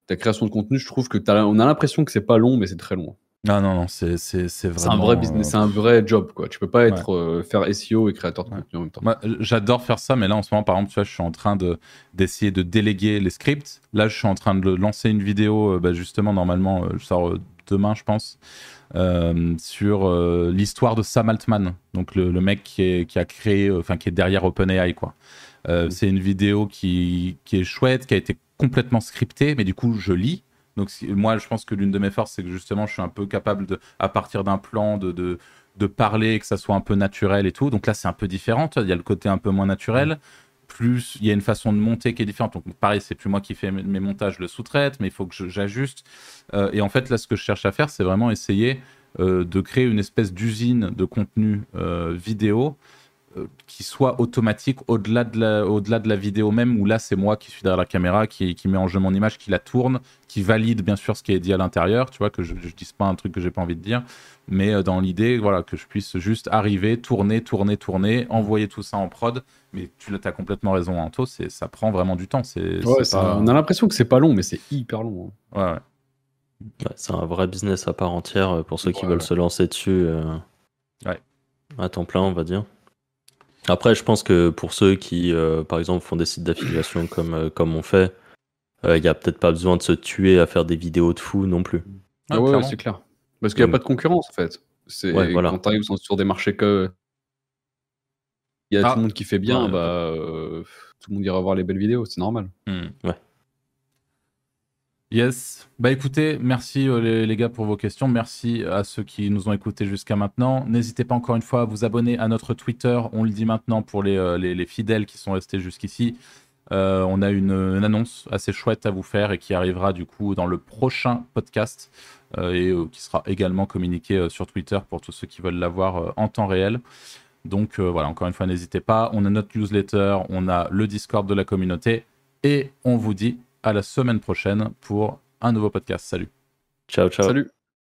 Ta création de contenu, je trouve que as... on a l'impression que c'est pas long, mais c'est très long. Non, non, non, c'est, vraiment. C'est un vrai business, c'est un vrai job, quoi. Tu peux pas être euh, faire SEO et créateur de contenu en même temps. Moi, j'adore faire ça, mais là, en ce moment, par exemple, tu vois, je suis en train de, d'essayer de déléguer les scripts. Là, je suis en train de lancer une vidéo, euh, bah, justement, normalement, euh, je sors demain, je pense, sur l'histoire de Sam Altman, donc le, le mec qui, est, qui a créé, enfin, qui est derrière OpenAI, quoi. Mm. C'est une vidéo qui, qui est chouette, qui a été complètement scriptée, mais du coup, je lis donc moi, je pense que l'une de mes forces, c'est que justement, je suis un peu capable de, à partir d'un plan, de, de, de, parler, que ça soit un peu naturel et tout. Donc là, c'est un peu différent. Il y a le côté un peu moins naturel. Plus, il y a une façon de monter qui est différente. Donc pareil, c'est plus moi qui fais mes montages, le sous-traite, mais il faut que j'ajuste. Euh, et en fait, là, ce que je cherche à faire, c'est vraiment essayer euh, de créer une espèce d'usine de contenu euh, vidéo qui soit automatique au-delà de, la, au-delà de la vidéo même, où là c'est moi qui suis derrière la caméra, qui, qui met en jeu mon image, qui la tourne, qui valide bien sûr ce qui est dit à l'intérieur, tu vois, que je ne dise pas un truc que j'ai pas envie de dire, mais euh, dans l'idée, voilà, que je puisse juste arriver, tourner, tourner, tourner, envoyer tout ça en prod. Mais tu as complètement raison, Anto, c'est, ça prend vraiment du temps. C'est, On a l'impression que c'est pas long, mais c'est hyper long. Hein. Ouais, c'est un vrai business à part entière euh, pour ceux qui veulent se lancer dessus. Ouais. À temps plein, on va dire. Après, je pense que pour ceux qui, euh, par exemple, font des sites d'affiliation comme, euh, comme on fait, euh, il n'y a peut-être pas besoin de se tuer à faire des vidéos de fou non plus. Ah ouais, c'est clair. Parce qu'il n'y a pas de concurrence, en fait. C'est voilà. Quand tu arrives sur des marchés que. Il y a tout ah. le monde qui fait bien, bah, tout le monde ira voir les belles vidéos, c'est normal. Hmm. Ouais. Yes. Bah écoutez, merci euh, les, gars pour vos questions. Merci à ceux qui nous ont écoutés jusqu'à maintenant. N'hésitez pas encore une fois à vous abonner à notre Twitter. On le dit maintenant pour les, euh, fidèles qui sont restés jusqu'ici. Euh, on a une, annonce assez chouette à vous faire et qui arrivera du coup dans le prochain podcast et qui sera également communiqué sur Twitter pour tous ceux qui veulent l'avoir en temps réel. Donc voilà, encore une fois, n'hésitez pas. On a notre newsletter, on a le Discord de la communauté et on vous dit à la semaine prochaine pour un nouveau podcast. Salut. Ciao, ciao. Salut.